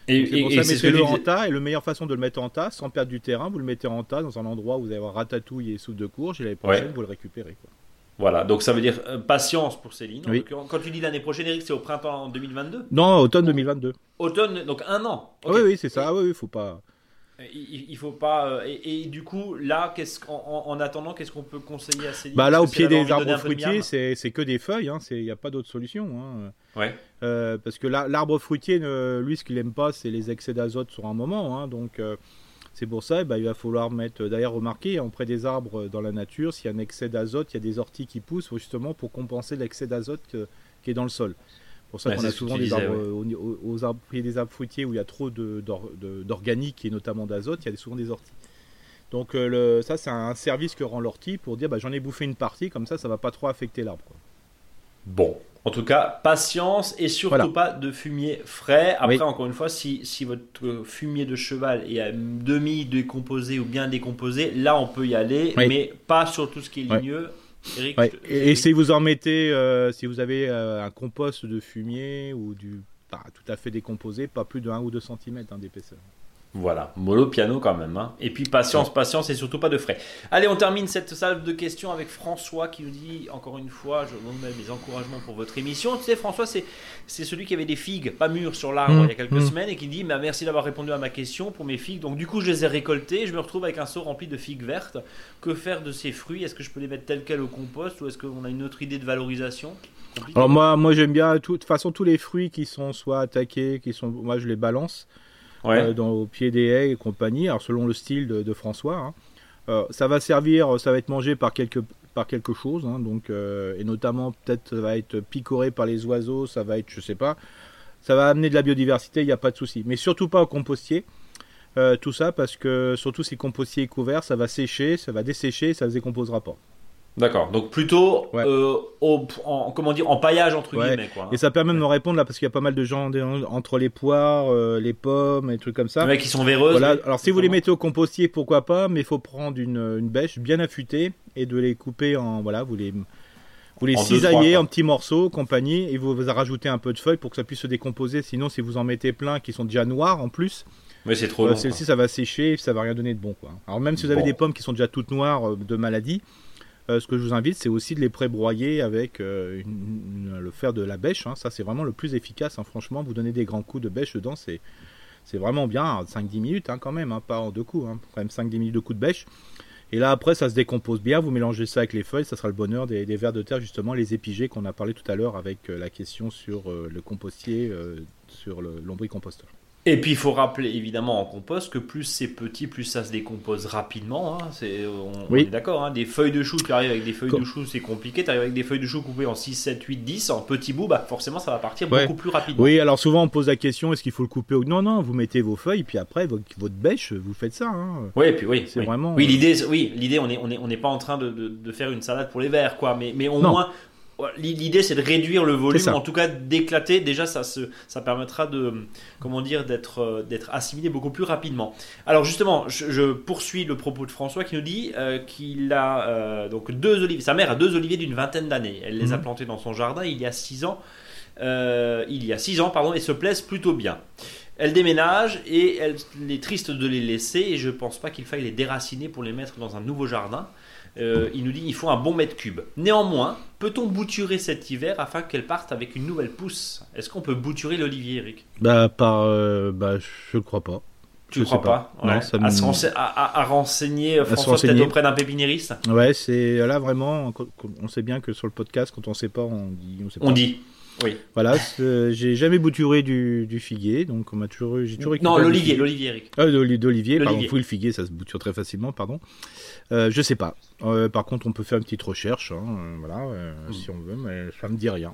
Et, c'est pour ça, mettez-le en tas. Et la meilleure façon de le mettre en tas, sans perdre du terrain, vous le mettez en tas dans un endroit où vous allez avoir ratatouille et soupe de courge. Et l'année prochaine, vous le récupérez. Quoi. Voilà, donc ça veut dire euh, patience pour Céline. Quand tu dis l'année prochaine, Eric, c'est au printemps 2022 Non, automne 2022. Automne, donc un an. Oui, oui, c'est ça. Oui, il faut pas. Il, faut pas. Euh, et, du coup, là, qu'est-ce en, en, attendant, qu'est-ce qu'on peut conseiller à Céline? Bah là, au pied des arbres fruitiers, c'est que des feuilles. Hein, il n'y a pas d'autre solution. Hein. Ouais. Euh, parce que l'arbre fruitier, lui, ce qu'il aime pas, c'est les excès d'azote sur un moment. Hein, donc, euh, c'est pour ça, bah, il va falloir mettre. D'ailleurs, remarquez, auprès des arbres dans la nature, s'il y a un excès d'azote, il y a des orties qui poussent justement pour compenser l'excès d'azote qui est dans le sol pour ça qu'on a souvent des arbres, aux, arbres, des arbres fruitiers où il y a trop d'organique et notamment d'azote, il y a souvent des orties. Donc euh, le, ça, c'est un service que rend l'ortie pour dire bah, j'en ai bouffé une partie, comme ça, ça va pas trop affecter l'arbre. Bon, en tout cas, patience et surtout pas de fumier frais. Après, encore une fois, si, si, votre fumier de cheval est à demi décomposé ou bien décomposé, là on peut y aller, mais pas sur tout ce qui est ligneux. Et, si vous en mettez, euh, si vous avez euh, un compost de fumier ou du bah, tout à fait décomposé, pas plus de 1 ou 2 cm hein, d'épaisseur. Voilà, mollo piano quand même. Hein. Et puis patience, patience et surtout pas de frais. Allez, on termine cette salle de questions avec François qui nous dit encore une fois, je vous mets mes encouragements pour votre émission. Tu sais, François, c'est, c'est celui qui avait des figues pas mûres sur l'arbre mmh, il y a quelques mmh. semaines et qui dit bah, Merci d'avoir répondu à ma question pour mes figues. Donc, du coup, je les ai récoltées. Je me retrouve avec un seau rempli de figues vertes. Que faire de ces fruits? Est-ce que je peux les mettre tels quels au compost ou est-ce qu'on a une autre idée de valorisation? Alors, moi, moi j'aime bien, de toute façon, tous les fruits qui sont soit attaqués, qui sont, moi, je les balance Euh, au pied des haies et compagnie, alors selon le style de, François. Hein. Euh, ça va servir, ça va être mangé par quelque, par quelque chose, hein, donc, euh, et notamment peut-être ça va être picoré par les oiseaux, ça va être, je sais pas, ça va amener de la biodiversité, il n'y a pas de souci. Mais surtout pas au compostier, tout ça, parce que surtout si le compostier est couvert, ça va sécher, ça va dessécher, ça ne se décomposera pas. D'accord. Donc plutôt euh, au, en, comment dire en paillage entre guillemets quoi. Et ça permet de me répondre là parce qu'il y a pas mal de gens entre les poires, euh, les pommes et trucs comme ça. Ouais, qui sont véreuses. Voilà. Alors si vous les mettez au compostier, pourquoi pas, mais il faut prendre une, une, bêche bien affûtée et de les couper en voilà, vous les vous les cisaillez en petits morceaux, compagnie, et vous, vous rajoutez un peu de feuilles pour que ça puisse se décomposer. Sinon, si vous en mettez plein qui sont déjà noirs en plus, mais c'est trop. Euh, Celle-ci, ça va sécher, ça va rien donner de bon quoi. Alors même si vous avez des pommes qui sont déjà toutes noires de maladie, euh, ce que je vous invite, c'est aussi de les prébroyer avec euh, le fer de la bêche. Hein. Ça, c'est vraiment le plus efficace. Hein. Franchement, vous donnez des grands coups de bêche dedans, c'est, c'est vraiment bien. 5-10 minutes hein, quand même, pas en deux coups. Quand même 5-10 minutes de coups de bêche. Et là, après, ça se décompose bien. Vous mélangez ça avec les feuilles. Ça sera le bonheur des, vers de terre, justement, les épigés qu'on a parlé tout à l'heure avec euh, la question sur le compostier, sur le lombricomposteur. Et puis il faut rappeler évidemment en compost que plus c'est petit, plus ça se décompose rapidement. Hein. C'est, on, est d'accord. Hein. Des feuilles de chou, tu arrives avec des feuilles de chou, c'est compliqué. Tu arrives avec des feuilles de chou coupées en 6, 7, 8, 10, en petits bouts, bah forcément ça va partir beaucoup plus rapidement. Oui, alors souvent on pose la question est-ce qu'il faut le couper ou non? Non, vous mettez vos feuilles, puis après votre, bêche, vous faites ça. Hein. Oui, puis oui. C'est vraiment. Oui, l'idée, oui, l'idée, on n'est on est, on est pas en train de, de, faire une salade pour les verts, quoi. Mais, mais au moins L'idée, c'est de réduire le volume, en tout cas d'éclater. Déjà, ça, se, ça permettra de, comment dire, d'être, euh, d'être assimilé beaucoup plus rapidement. Alors justement, je, poursuis le propos de François qui nous dit euh, qu'il a euh, donc deux oliviers. Sa mère a deux oliviers d'une vingtaine d'années. Elle les a mhm. plantés dans son jardin il y a six ans. il y a six ans, pardon, et se plaisent plutôt bien. Elle déménage et elle est triste de les laisser et je pense pas qu'il faille les déraciner pour les mettre dans un nouveau jardin. Euh, il nous dit il faut un bon mètre cube. Néanmoins, peut-on bouturer cet hiver afin qu'elle parte avec une nouvelle pousse? Est-ce qu'on peut bouturer l'olivier, Eric? Bah, par, euh, bah, je ne crois pas. Tu ne crois pas, Non, ça à, se rense- à- à- à renseigner euh, François peut-être auprès d'un pépiniériste? Ouais, c'est là vraiment. On sait bien que sur le podcast, quand on sait pas, on dit. On, sait On pas. dit. Oui. Voilà, c'est- j'ai jamais bouturé du, du figuier, donc on m'a toujours, j'ai toujours Non, l'olivier, l'olivier, Eric. Ah, d'oli- d'olivier, pardon. L'olivier. Oui, le figuier, ça se bouture très facilement, pardon. Euh, je sais pas. Euh, par contre, on peut faire une petite recherche, hein, euh, voilà, euh, Mm. si on veut, mais ça me dit rien.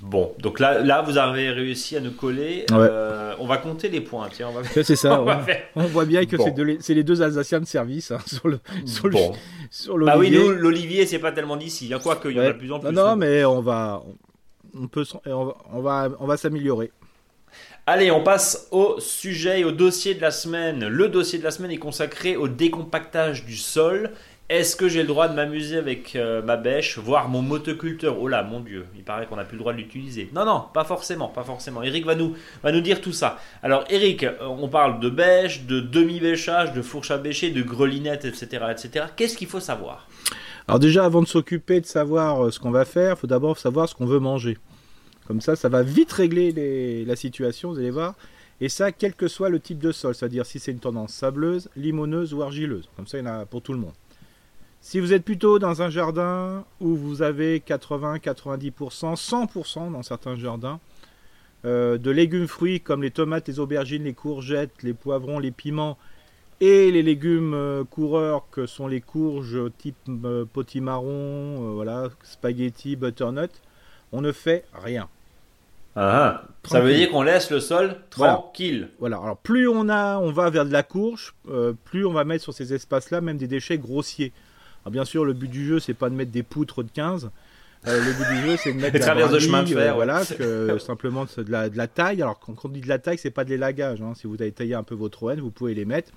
Bon, donc là, là, vous avez réussi à nous coller. Ouais. Euh, on va compter les points. Tiens, on va, c'est ça. on va on, faire. on voit bien que Bon. c'est les, deux Alsaciens de service hein, sur le sur le sur Bah oui, l'olivier. nous, l'olivier, c'est pas tellement d'ici. Il y a quoi qu'il y en a Ouais. de plus en Non, plus. non, mais on va, on, peut, on va, on va, s'améliorer. Allez, on passe au sujet et au dossier de la semaine. Le dossier de la semaine est consacré au décompactage du sol. Est-ce que j'ai le droit de m'amuser avec euh, ma bêche, voire mon motoculteur? Oh là, mon Dieu, il paraît qu'on n'a plus le droit de l'utiliser. Non, non, pas forcément, pas forcément. Eric va nous, va nous dire tout ça. Alors, Eric, euh, on parle de bêche, de demi-bêchage, de fourche à bêcher, de grelinette, etc., etc. Qu'est-ce qu'il faut savoir? Alors déjà, avant de s'occuper de savoir euh, ce qu'on va faire, il faut d'abord savoir ce qu'on veut manger. Comme ça, ça va vite régler la situation, vous allez voir. Et ça, quel que soit le type de sol, c'est-à-dire si c'est une tendance sableuse, limoneuse ou argileuse. Comme ça, il y en a pour tout le monde. Si vous êtes plutôt dans un jardin où vous avez 80, 90%, 100% dans certains jardins, euh, de légumes fruits comme les tomates, les aubergines, les courgettes, les poivrons, les piments, et les légumes euh, coureurs que sont les courges type euh, potimarron, euh, voilà, spaghetti, butternut, on ne fait rien. Ah, Ça veut dire qu'on laisse le sol Voilà. tranquille. Voilà. Alors plus on a, on va vers de la courge, euh, plus on va mettre sur ces espaces-là même des déchets grossiers. Alors bien sûr, le but du jeu, c'est pas de mettre des poutres de 15. Euh, le but du jeu, c'est de mettre Des traverses de chemin de fer, euh, voilà, que, simplement de la, de la taille. Alors quand on dit de la taille, c'est pas de l'élagage. hein. Si vous avez taillé un peu votre ON, vous pouvez les mettre.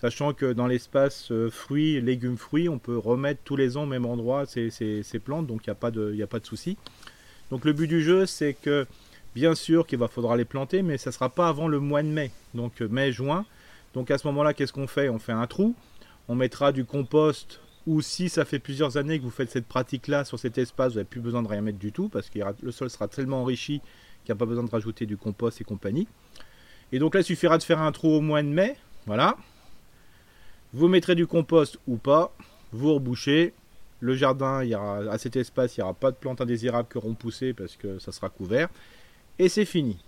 Sachant que dans l'espace euh, fruits, légumes, fruits, on peut remettre tous les ans au même endroit ces, plantes, donc il n'y a pas de, souci. Donc le but du jeu, c'est que bien sûr qu'il va faudra les planter, mais ça sera pas avant le mois de mai, donc euh, mai-juin. Donc à ce moment-là, qu'est-ce qu'on fait? On fait un trou, on mettra du compost, ou si ça fait plusieurs années que vous faites cette pratique-là sur cet espace, vous n'avez plus besoin de rien mettre du tout, parce que le sol sera tellement enrichi qu'il n'y a pas besoin de rajouter du compost et compagnie. Et donc là, il suffira de faire un trou au mois de mai, voilà. Vous mettrez du compost ou pas, vous rebouchez. Le jardin, il y aura, à cet espace, il n'y aura pas de plantes indésirables qui auront poussé parce que ça sera couvert. Et c'est fini.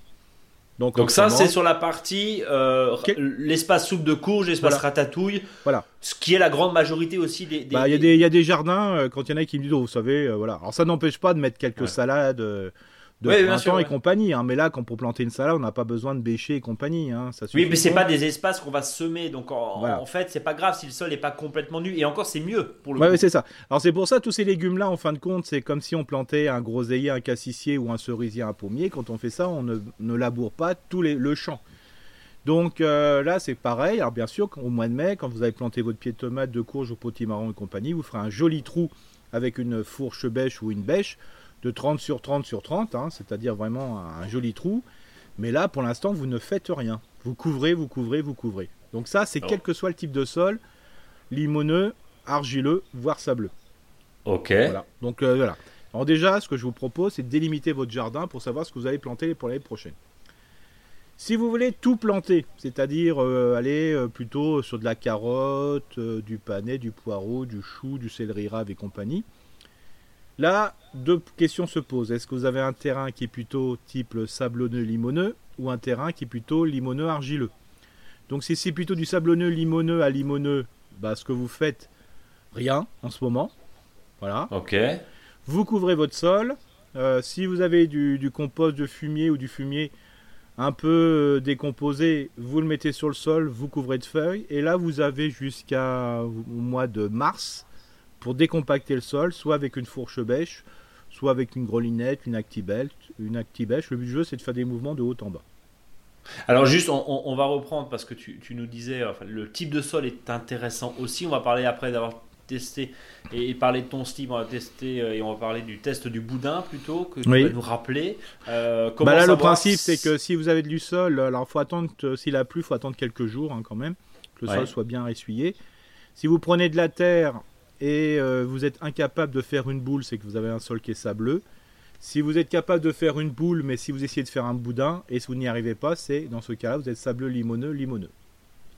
Donc ça, c'est sur la partie euh, l'espace soupe de courge, l'espace Voilà. ratatouille. Voilà. Ce qui est la grande majorité aussi des. des- Bah, Il y, a des- il y a des jardins, euh, quand il y en a qui me disent, oh, vous savez, euh, voilà. Alors ça n'empêche pas de mettre quelques Ouais. salades euh, de printemps sûr, et compagnie. hein. Mais là, quand pour planter une salade, on n'a pas besoin de bêcher et compagnie. hein. Ça Oui, mais c'est pas. pas des espaces qu'on va semer. Donc en, Voilà. en fait, c'est pas grave si le sol n'est pas complètement nu. Et encore, c'est mieux pour le Ouais, c'est ça. Alors c'est pour ça tous ces légumes là en fin de compte, c'est comme si on plantait un groseillier, un cassissier ou un cerisier, un pommier. Quand on fait ça, on ne, ne laboure pas tout les, le champ. Donc euh, là c'est pareil. Alors bien sûr, au mois de mai, quand vous avez planté votre pied de tomate, de courge au potimarron et compagnie, vous ferez un joli trou avec une fourche bêche ou une bêche de 30 sur 30 sur 30, hein, c'est-à-dire vraiment un, un joli trou. Mais là, pour l'instant, vous ne faites rien. Vous couvrez, vous couvrez, vous couvrez. Donc ça, c'est Non. quel que soit le type de sol, limoneux, argileux, voire sableux. Ok. Voilà. Donc euh, voilà. Alors déjà, ce que je vous propose, c'est de délimiter votre jardin pour savoir ce que vous allez planter pour l'année prochaine. Si vous voulez tout planter, c'est-à-dire euh, aller euh, plutôt sur de la carotte, du panais, du poireau, du chou, du céleri rave et compagnie, là, deux questions se posent. Est-ce que vous avez un terrain qui est plutôt type sablonneux limoneux ou un terrain qui est plutôt limoneux argileux? Donc si c'est plutôt du sablonneux limoneux à limoneux, bah, ce que vous faites, rien en ce moment. Voilà. Ok. Vous couvrez votre sol. Euh, si vous avez du, du compost de fumier ou du fumier un peu euh, décomposé, vous le mettez sur le sol, vous couvrez de feuilles. Et là, vous avez jusqu'à au mois de mars pour décompacter le sol, soit avec une fourche bêche, soit avec une grelinette, une actibelt, une actibèche. Le but du jeu, c'est de faire des mouvements de haut en bas. Alors juste, on, va reprendre parce que tu, tu nous disais, enfin, le type de sol est intéressant aussi. On va parler après d'avoir testé et, et parler de ton slip. On va tester euh, et on va parler du test du boudin plutôt que tu Oui. vas nous rappeler. Euh, comment Bah là, le principe, c'est que si vous avez du sol, alors faut attendre, que- s'il a plu, faut attendre quelques jours hein, quand même, que le Ouais. sol soit bien essuyé. Si vous prenez de la terre et euh, vous êtes incapable de faire une boule, c'est que vous avez un sol qui est sableux. Si vous êtes capable de faire une boule, mais si vous essayez de faire un boudin et si vous n'y arrivez pas, c'est dans ce cas-là, vous êtes sableux, limoneux, limoneux.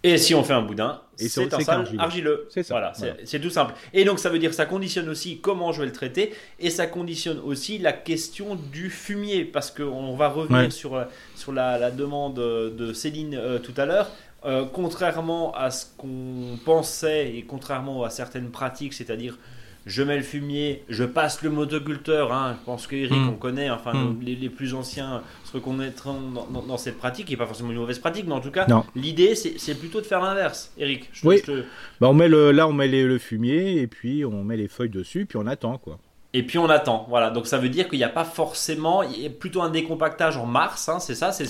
Et si on fait un boudin, c'est un sable argileux. C'est ça, Voilà, c'est- voilà. c'est tout simple. Et donc ça veut dire que ça conditionne aussi comment je vais le traiter et ça conditionne aussi la question du fumier parce qu'on va revenir Ouais. sur, euh, sur la, la demande de Céline euh, tout à l'heure. Euh, contrairement à ce qu'on pensait et contrairement à certaines pratiques, c'est-à-dire je mets le fumier, je passe le motoculteur, hein, je pense que Eric Mm. on connaît, enfin Mm. nos- les, les plus anciens se reconnaîtront dans, dans- dans cette pratique, qui n'est pas forcément une mauvaise pratique, mais en tout cas l'idée c'est plutôt de faire l'inverse, Eric. Je Oui. je te- Bah, on met le, là, on met les- le fumier et puis on met les feuilles dessus, puis on attend quoi. Et puis on attend, voilà. Donc ça veut dire qu'il n'y a pas forcément, il y a plutôt un décompactage en mars, hein, c'est ça, c'est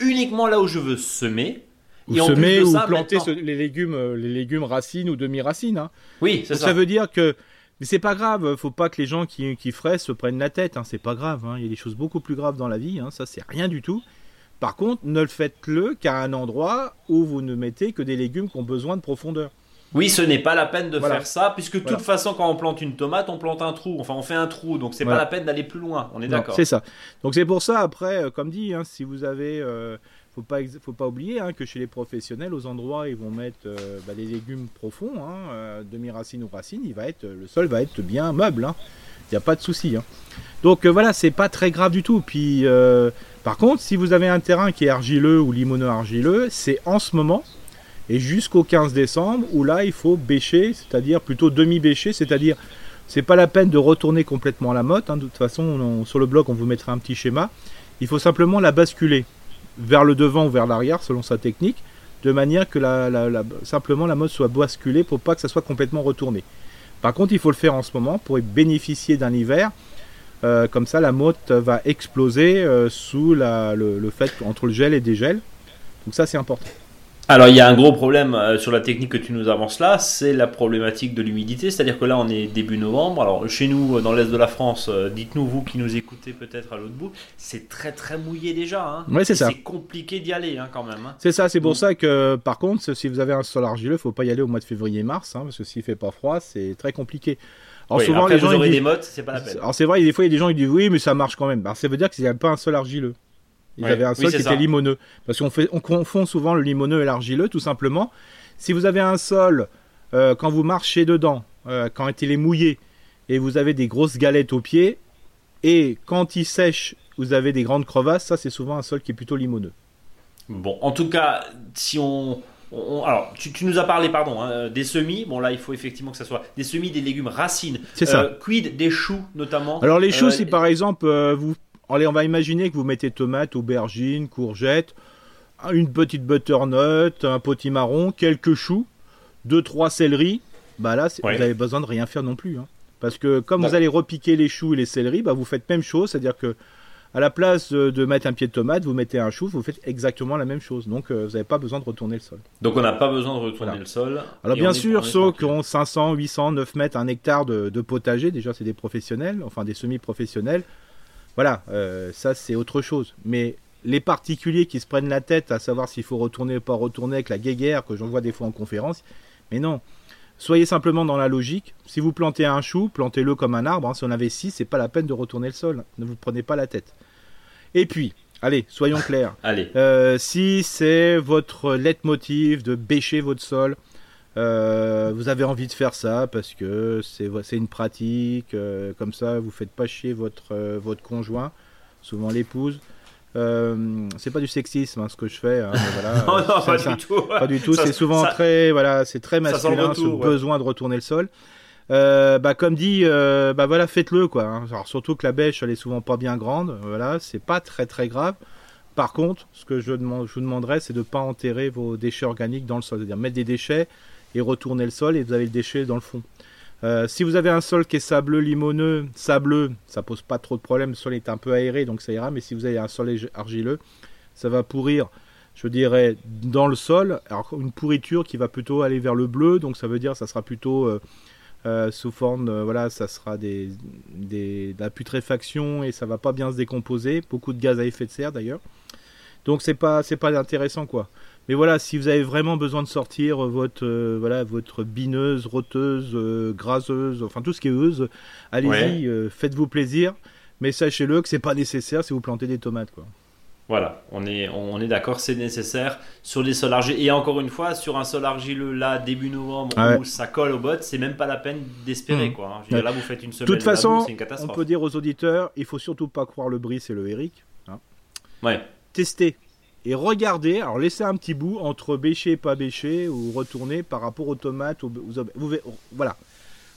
uniquement là où je veux semer. Ou semer ou ça, planter ce- les légumes, euh, les légumes racines ou demi-racines. hein. Oui, c'est ça. ça veut dire que mais c'est pas grave, faut pas que les gens qui, qui fraissent se prennent la tête, hein, c'est pas grave, hein. il y a des choses beaucoup plus graves dans la vie, hein, ça c'est rien du tout. Par contre, ne le faites-le qu'à un endroit où vous ne mettez que des légumes qui ont besoin de profondeur. Oui, ce n'est pas la peine de Voilà. faire ça, puisque de Voilà. toute façon, quand on plante une tomate, on plante un trou. Enfin, on fait un trou, donc c'est Voilà. pas la peine d'aller plus loin. On est d'accord. C'est ça. Donc c'est pour ça après, euh, comme dit, hein, si vous avez, euh, faut pas, faut pas oublier hein, que chez les professionnels, aux endroits ils vont mettre euh, bah, des légumes profonds, hein, demi-racines ou racines, il va être, le sol va être bien meuble. hein. Il n'y a pas de souci. hein. Donc euh, voilà, c'est pas très grave du tout. Puis euh, par contre, si vous avez un terrain qui est argileux ou limoneux argileux, c'est en ce moment et jusqu'au 15 décembre où là il faut bêcher, c'est-à-dire plutôt demi-bêcher, c'est-à-dire c'est pas la peine de retourner complètement la motte. hein. De toute façon, on- sur le blog, on vous mettra un petit schéma. Il faut simplement la basculer vers le devant ou vers l'arrière, selon sa technique, de manière que la, la- simplement la motte soit basculée pour pas que ça soit complètement retourné. Par contre, il faut le faire en ce moment pour bénéficier d'un hiver. Euh, comme ça, la motte va exploser euh, sous le, le fait entre le gel et dégel. Donc ça, c'est important. Alors, il y a un gros problème euh, sur la technique que tu nous avances là, c'est la problématique de l'humidité. C'est-à-dire que là, on est début novembre. Alors, chez nous, euh, dans l'est de la France, euh, dites-nous, vous qui nous écoutez peut-être à l'autre bout, c'est très très mouillé déjà. Hein. Ouais, c'est ça. C'est compliqué d'y aller hein, quand même. hein. C'est ça, c'est pour Donc- ça que par contre, si vous avez un sol argileux, faut pas y aller au mois de février-mars, hein, parce que s'il fait pas froid, c'est très compliqué. Alors Oui, souvent après, les gens ils disent- des mottes, c'est pas la peine. alors c'est vrai, des fois il y a des gens qui disent oui, mais ça marche quand même. Alors, ça veut dire qu'il n'y a pas un sol argileux. Ils Ouais, avaient un sol qui ça. était limoneux, parce qu'on on confond souvent le limoneux et l'argileux, tout simplement. Si vous avez un sol euh, quand vous marchez dedans, euh, quand il est mouillé et vous avez des grosses galettes aux pieds, et quand il sèche, vous avez des grandes crevasses, ça c'est souvent un sol qui est plutôt limoneux. Bon, en tout cas, si on. on- alors, tu, tu nous as parlé, pardon, hein, des semis. Bon, là, il faut effectivement que ça soit des semis, des légumes racines. C'est ça. Euh, quid des choux, notamment? Alors les choux, Euh, si par exemple euh, vous, allez, on va imaginer que vous mettez tomates, aubergines, courgettes, une petite butternut, un potimarron, quelques choux, deux trois céleris, bah là Ouais. vous avez besoin de rien faire non plus, hein. parce que comme vous allez repiquer les choux et les céleris, bah vous faites même chose, c'est-à-dire que à la place de, de mettre un pied de tomate, vous mettez un chou, vous faites exactement la même chose, donc euh, vous n'avez pas besoin de retourner le sol. Donc, on n'a pas besoin de retourner Voilà. le sol. Alors bien sûr, ceux qui ont 500, 800, 9 mètres, un hectare de, de potager, déjà c'est des professionnels, enfin des semi-professionnels. Voilà, euh, ça c'est autre chose. Mais les particuliers qui se prennent la tête à savoir s'il faut retourner ou pas retourner avec la guéguerre que j'en vois des fois en conférence, mais non. Soyez simplement dans la logique. Si vous plantez un chou, plantez-le comme un arbre. hein. Si on avait 6, c'est pas la peine de retourner le sol. Ne vous prenez pas la tête. Et puis, allez, soyons clairs. Allez. Euh, si c'est votre leitmotiv de bêcher votre sol, euh, vous avez envie de faire ça parce que c'est une pratique, euh, comme ça vous faites pas chier votre, euh, votre conjoint, souvent l'épouse. C'est pas du sexisme hein, ce que je fais, hein, voilà, non, non, c'est- pas un- du tout. pas du tout, Ça- c'est souvent ça- très voilà, c'est très ça masculin retour, ce ouais. besoin de retourner le sol. Bah comme dit, bah voilà, faites-le quoi. hein. Alors surtout que la bêche elle est souvent pas bien grande, voilà, c'est pas très très grave. Par contre, ce que je, je vous demanderais, c'est de ne pas enterrer vos déchets organiques dans le sol, c'est-à-dire mettre des déchets et retourner le sol et vous avez le déchet dans le fond. Euh, si vous avez un sol qui est sableux, limoneux, sableux, ça pose pas trop de problème. Le sol est un peu aéré, donc ça ira. Mais si vous avez un sol argileux, ça va pourrir, je dirais, dans le sol. Alors une pourriture qui va plutôt aller vers le bleu, donc ça veut dire ça sera plutôt euh, euh, sous forme, voilà, ça sera des, des, de la putréfaction et ça va pas bien se décomposer. Beaucoup de gaz à effet de serre d'ailleurs. Donc c'est pas c'est pas intéressant quoi. Mais voilà, si vous avez vraiment besoin de sortir votre, euh, voilà, votre bineuse, roteuse, euh, graseuse, enfin tout ce qui est euse, allez-y, euh, faites-vous plaisir. Mais sachez-le que c'est pas nécessaire si vous plantez des tomates. Quoi. Voilà, on est, on est d'accord, c'est nécessaire sur les sols argileux. Et encore une fois, sur un sol argileux, là, début novembre, Ah ouais. où ça colle aux bottes, c'est même pas la peine d'espérer. Mhm. Quoi. hein. Je veux dire, là, vous faites une semaine toute de labour, façon, on peut dire aux auditeurs, il faut surtout pas croire le Brice et le Eric. Ouais. Testez et regardez. Alors laissez un petit bout entre bêcher et pas bêcher ou retourner par rapport aux tomates. Aux, aux voilà.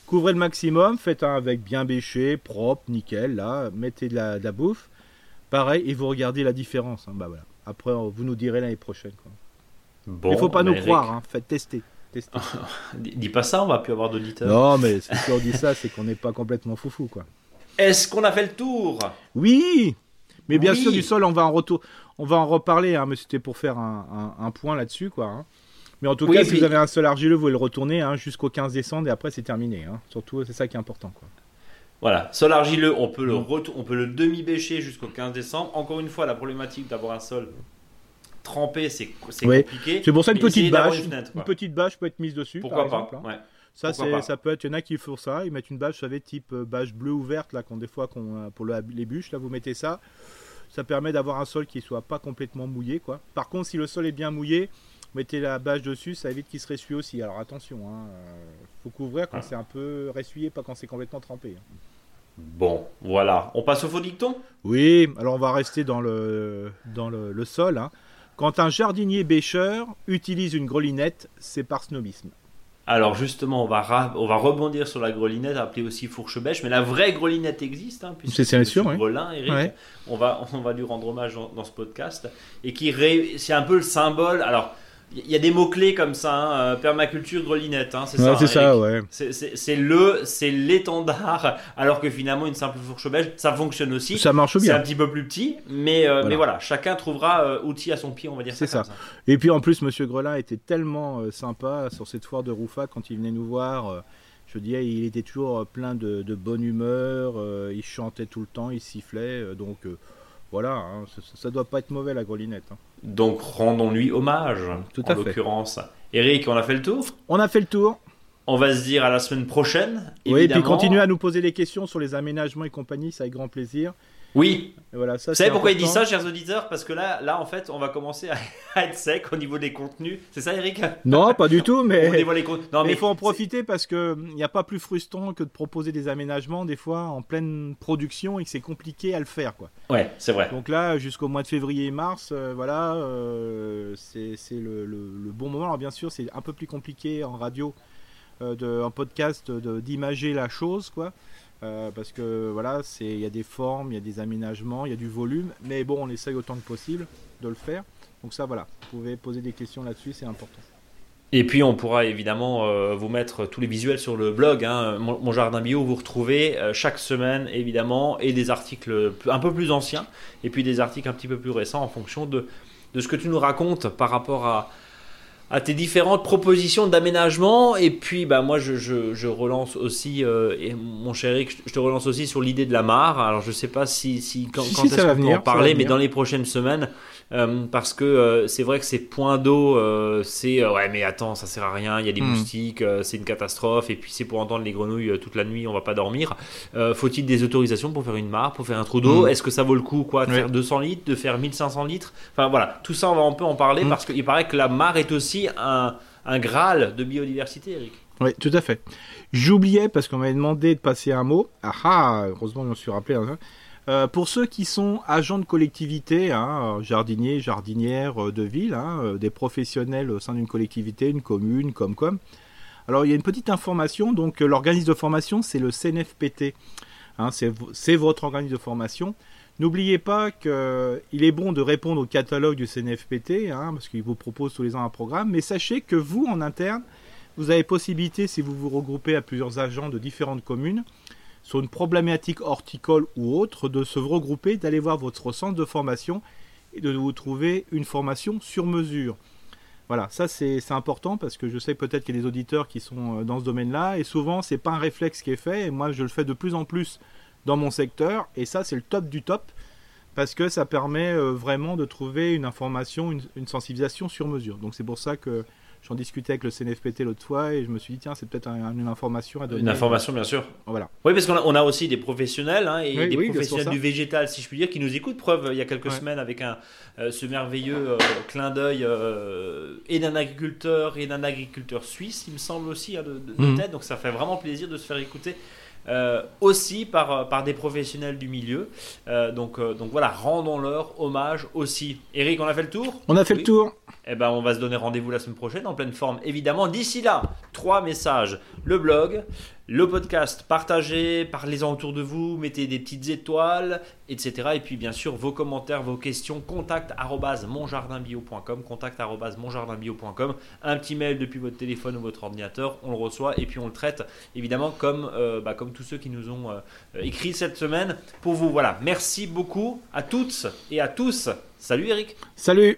Couvrez le maximum, faites un avec bien bêché, propre, nickel. Là, mettez de la, de la bouffe. Pareil, et vous regardez la différence. hein. Bah voilà. Après, vous nous direz l'année prochaine. Quoi. Bon, Il faut pas nous Eric, croire. Hein. Faites tester. tester. Dis, dis pas ça, on va plus avoir d'auditeurs. non, mais si on dit ça, c'est qu'on n'est pas complètement foufou, quoi. Est-ce qu'on a fait le tour? Oui, mais bien Oui. sûr du sol, on va en retour, on va en reparler, hein, mais c'était pour faire un, un- un point là-dessus, quoi. hein. Mais en tout Oui, cas, si vous avez un sol argileux, vous pouvez le retourner hein, jusqu'au 15 décembre et après c'est terminé. hein. Surtout, c'est ça qui est important, quoi. Voilà, sol argileux, on peut le, Mm. retou- on peut le demi-bêcher jusqu'au 15 décembre. Encore une fois, la problématique d'avoir un sol trempé, c'est c'est Oui. compliqué. C'est pour ça une petite bâche, une fenêtre, quoi. une petite bâche peut être mise dessus, Pourquoi par pas? exemple. hein. ouais. Ça, Pourquoi c'est, pas? ça peut être, il y en a qui font ça, ils mettent une bâche, vous savez, type euh, bâche bleue ou verte, là, qu'on des fois, qu'on, euh, pour le- les bûches, là, vous mettez ça. Ça permet d'avoir un sol qui soit pas complètement mouillé, quoi. Par contre, si le sol est bien mouillé, mettez la bâche dessus, ça évite qu'il se ressuie aussi. Alors attention, hein, euh, faut couvrir quand Ah. c'est un peu ressuyé, pas quand c'est complètement trempé. hein. Bon, voilà. On passe au faux dicton? Oui, alors on va rester dans le, dans le, le sol. hein. Quand un jardinier bêcheur utilise une grelinette, c'est par snobisme. Alors justement, on va, on va rebondir sur la grelinette, appelée aussi fourche-bêche, mais la vraie grelinette existe, hein, puisque C'est- sûr. Grelin, Eric, Ouais. on, va, on va lui rendre hommage dans, dans ce podcast, et qui c'est un peu le symbole, alors il y a des mots-clés comme ça, hein, euh, permaculture, grelinette, hein, c'est Ouais, ça, c'est ça, ouais. C'est- le, c'est l'étendard, alors que finalement une simple fourche belge, ça fonctionne aussi. Ça marche C'est un bien. petit peu plus petit, mais euh, Voilà. mais voilà, chacun trouvera euh, outil à son pied, on va dire C'est ça. Et puis en plus, Monsieur Grelin était tellement euh, sympa sur cette foire de Roufa quand il venait nous voir. je dis, il était toujours plein de, de bonne humeur. il chantait tout le temps, il sifflait. donc voilà, hein, ça, ça doit pas être mauvais la grelinette. hein. Donc rendons-lui hommage, Tout en à fait. l'occurrence. Eric, on a fait le tour? On a fait le tour. On va se dire à la semaine prochaine. Oui, et puis continuez à nous poser des questions sur les aménagements et compagnie, ça avec grand plaisir. Oui. Et voilà, ça, Vous savez pourquoi il dit ça, chers auditeurs? Parce que là, là, en fait, on va commencer à, être sec au niveau des contenus. C'est ça, Eric? Non, pas du tout, mais dévoile les contenus. Non, mais mais il faut en profiter parce que il n'y a pas plus frustrant que de proposer des aménagements des fois en pleine production et que c'est compliqué à le faire, quoi. Ouais, c'est vrai. Donc là, jusqu'au mois de février et mars, euh, voilà, euh, c'est le, le- le bon moment. Alors bien sûr, c'est un peu plus compliqué en radio, euh, de, en podcast, d'imager la chose, quoi. Euh, parce que voilà, il y a des formes, il y a des aménagements, il y a du volume, mais bon, on essaye autant que possible de le faire. Donc ça, voilà, vous pouvez poser des questions là-dessus, c'est important. Et puis, on pourra évidemment euh, vous mettre tous les visuels sur le blog, hein, mon, jardin bio, vous retrouvez euh, chaque semaine, évidemment, et des articles un peu plus anciens, et puis des articles un petit peu plus récents en fonction de, de ce que tu nous racontes par rapport à, à tes différentes propositions d'aménagement. Et puis, bah, moi, je, je- je relance aussi, euh, et mon cher Eric, je te relance aussi sur l'idée de la mare. Alors, je sais pas si, si quand, Si, quand si, est-ce qu'on peut en parler, mais dans les prochaines semaines. Euh, parce que euh, c'est vrai que ces points d'eau, euh, c'est ouais, mais attends, ça sert à rien. Il y a des Hmm. moustiques, c'est une catastrophe. Et puis c'est pour entendre les grenouilles toute la nuit, on va pas dormir. Faut-il des autorisations pour faire une mare, pour faire un trou d'eau? Hmm. Est-ce que ça vaut le coup, quoi, de faire 200 litres, de faire 1500 litres? Enfin voilà, tout ça, on va un peu en parler Hmm. parce qu'il paraît que la mare est aussi un, un graal de biodiversité, Eric. Oui, tout à fait. J'oubliais parce qu'on m'avait demandé de passer un mot. Ah ah, heureusement je me suis rappelé. hein. Euh, pour ceux qui sont agents de collectivité, hein, jardiniers, jardinières euh, de ville, hein, euh, des professionnels au sein d'une collectivité, une commune, comme comme. Alors il y a une petite information. Donc euh, l'organisme de formation, c'est le CNFPT. Hein, c'est votre organisme de formation. N'oubliez pas qu'il est bon de répondre au catalogue du CNFPT, parce qu'il vous propose tous les ans un programme, mais sachez que vous, en interne, vous avez possibilité, si vous vous regroupez à plusieurs agents de différentes communes, sur une problématique horticole ou autre, de se regrouper, d'aller voir votre centre de formation et de vous trouver une formation sur mesure. Voilà, ça c'est important parce que je sais peut-être qu'il y a des auditeurs qui sont euh, dans ce domaine-là et souvent c'est pas un réflexe qui est fait et moi je le fais de plus en plus dans mon secteur et ça c'est le top du top parce que ça permet euh, vraiment de trouver une information, une sensibilisation sur mesure. Donc c'est pour ça que J'en discutais avec le CNFPT l'autre fois et je me suis dit, tiens, c'est peut-être une information à donner. Une information, bien sûr. Voilà. Oui, parce qu'on a, aussi des professionnels hein, et des professionnels du végétal, si je puis dire, qui nous écoutent. Preuve, il y a quelques semaines, avec un, euh, ce merveilleux euh, clin d'œil euh, et d'un agriculteur et d'un agriculteur suisse, il me semble aussi, hein, de, mhm. tête. Donc ça fait vraiment plaisir de se faire écouter. aussi par, par des professionnels du milieu. donc, donc voilà, rendons-leur hommage aussi. Eric, on a fait le tour? On a fait le tour eh ben, on va se donner rendez-vous la semaine prochaine en pleine forme, évidemment. D'ici là, trois messages le blog, le podcast, partagez, parlez-en autour de vous, mettez des petites étoiles, etc. Et puis, bien sûr, vos commentaires, vos questions, contact monjardinbio.com, contact monjardinbio.com. Un petit mail depuis votre téléphone ou votre ordinateur, on le reçoit et puis on le traite, évidemment, comme, euh, bah, comme tous ceux qui nous ont euh, écrit cette semaine pour vous. Voilà, merci beaucoup à toutes et à tous. Salut Eric. Salut.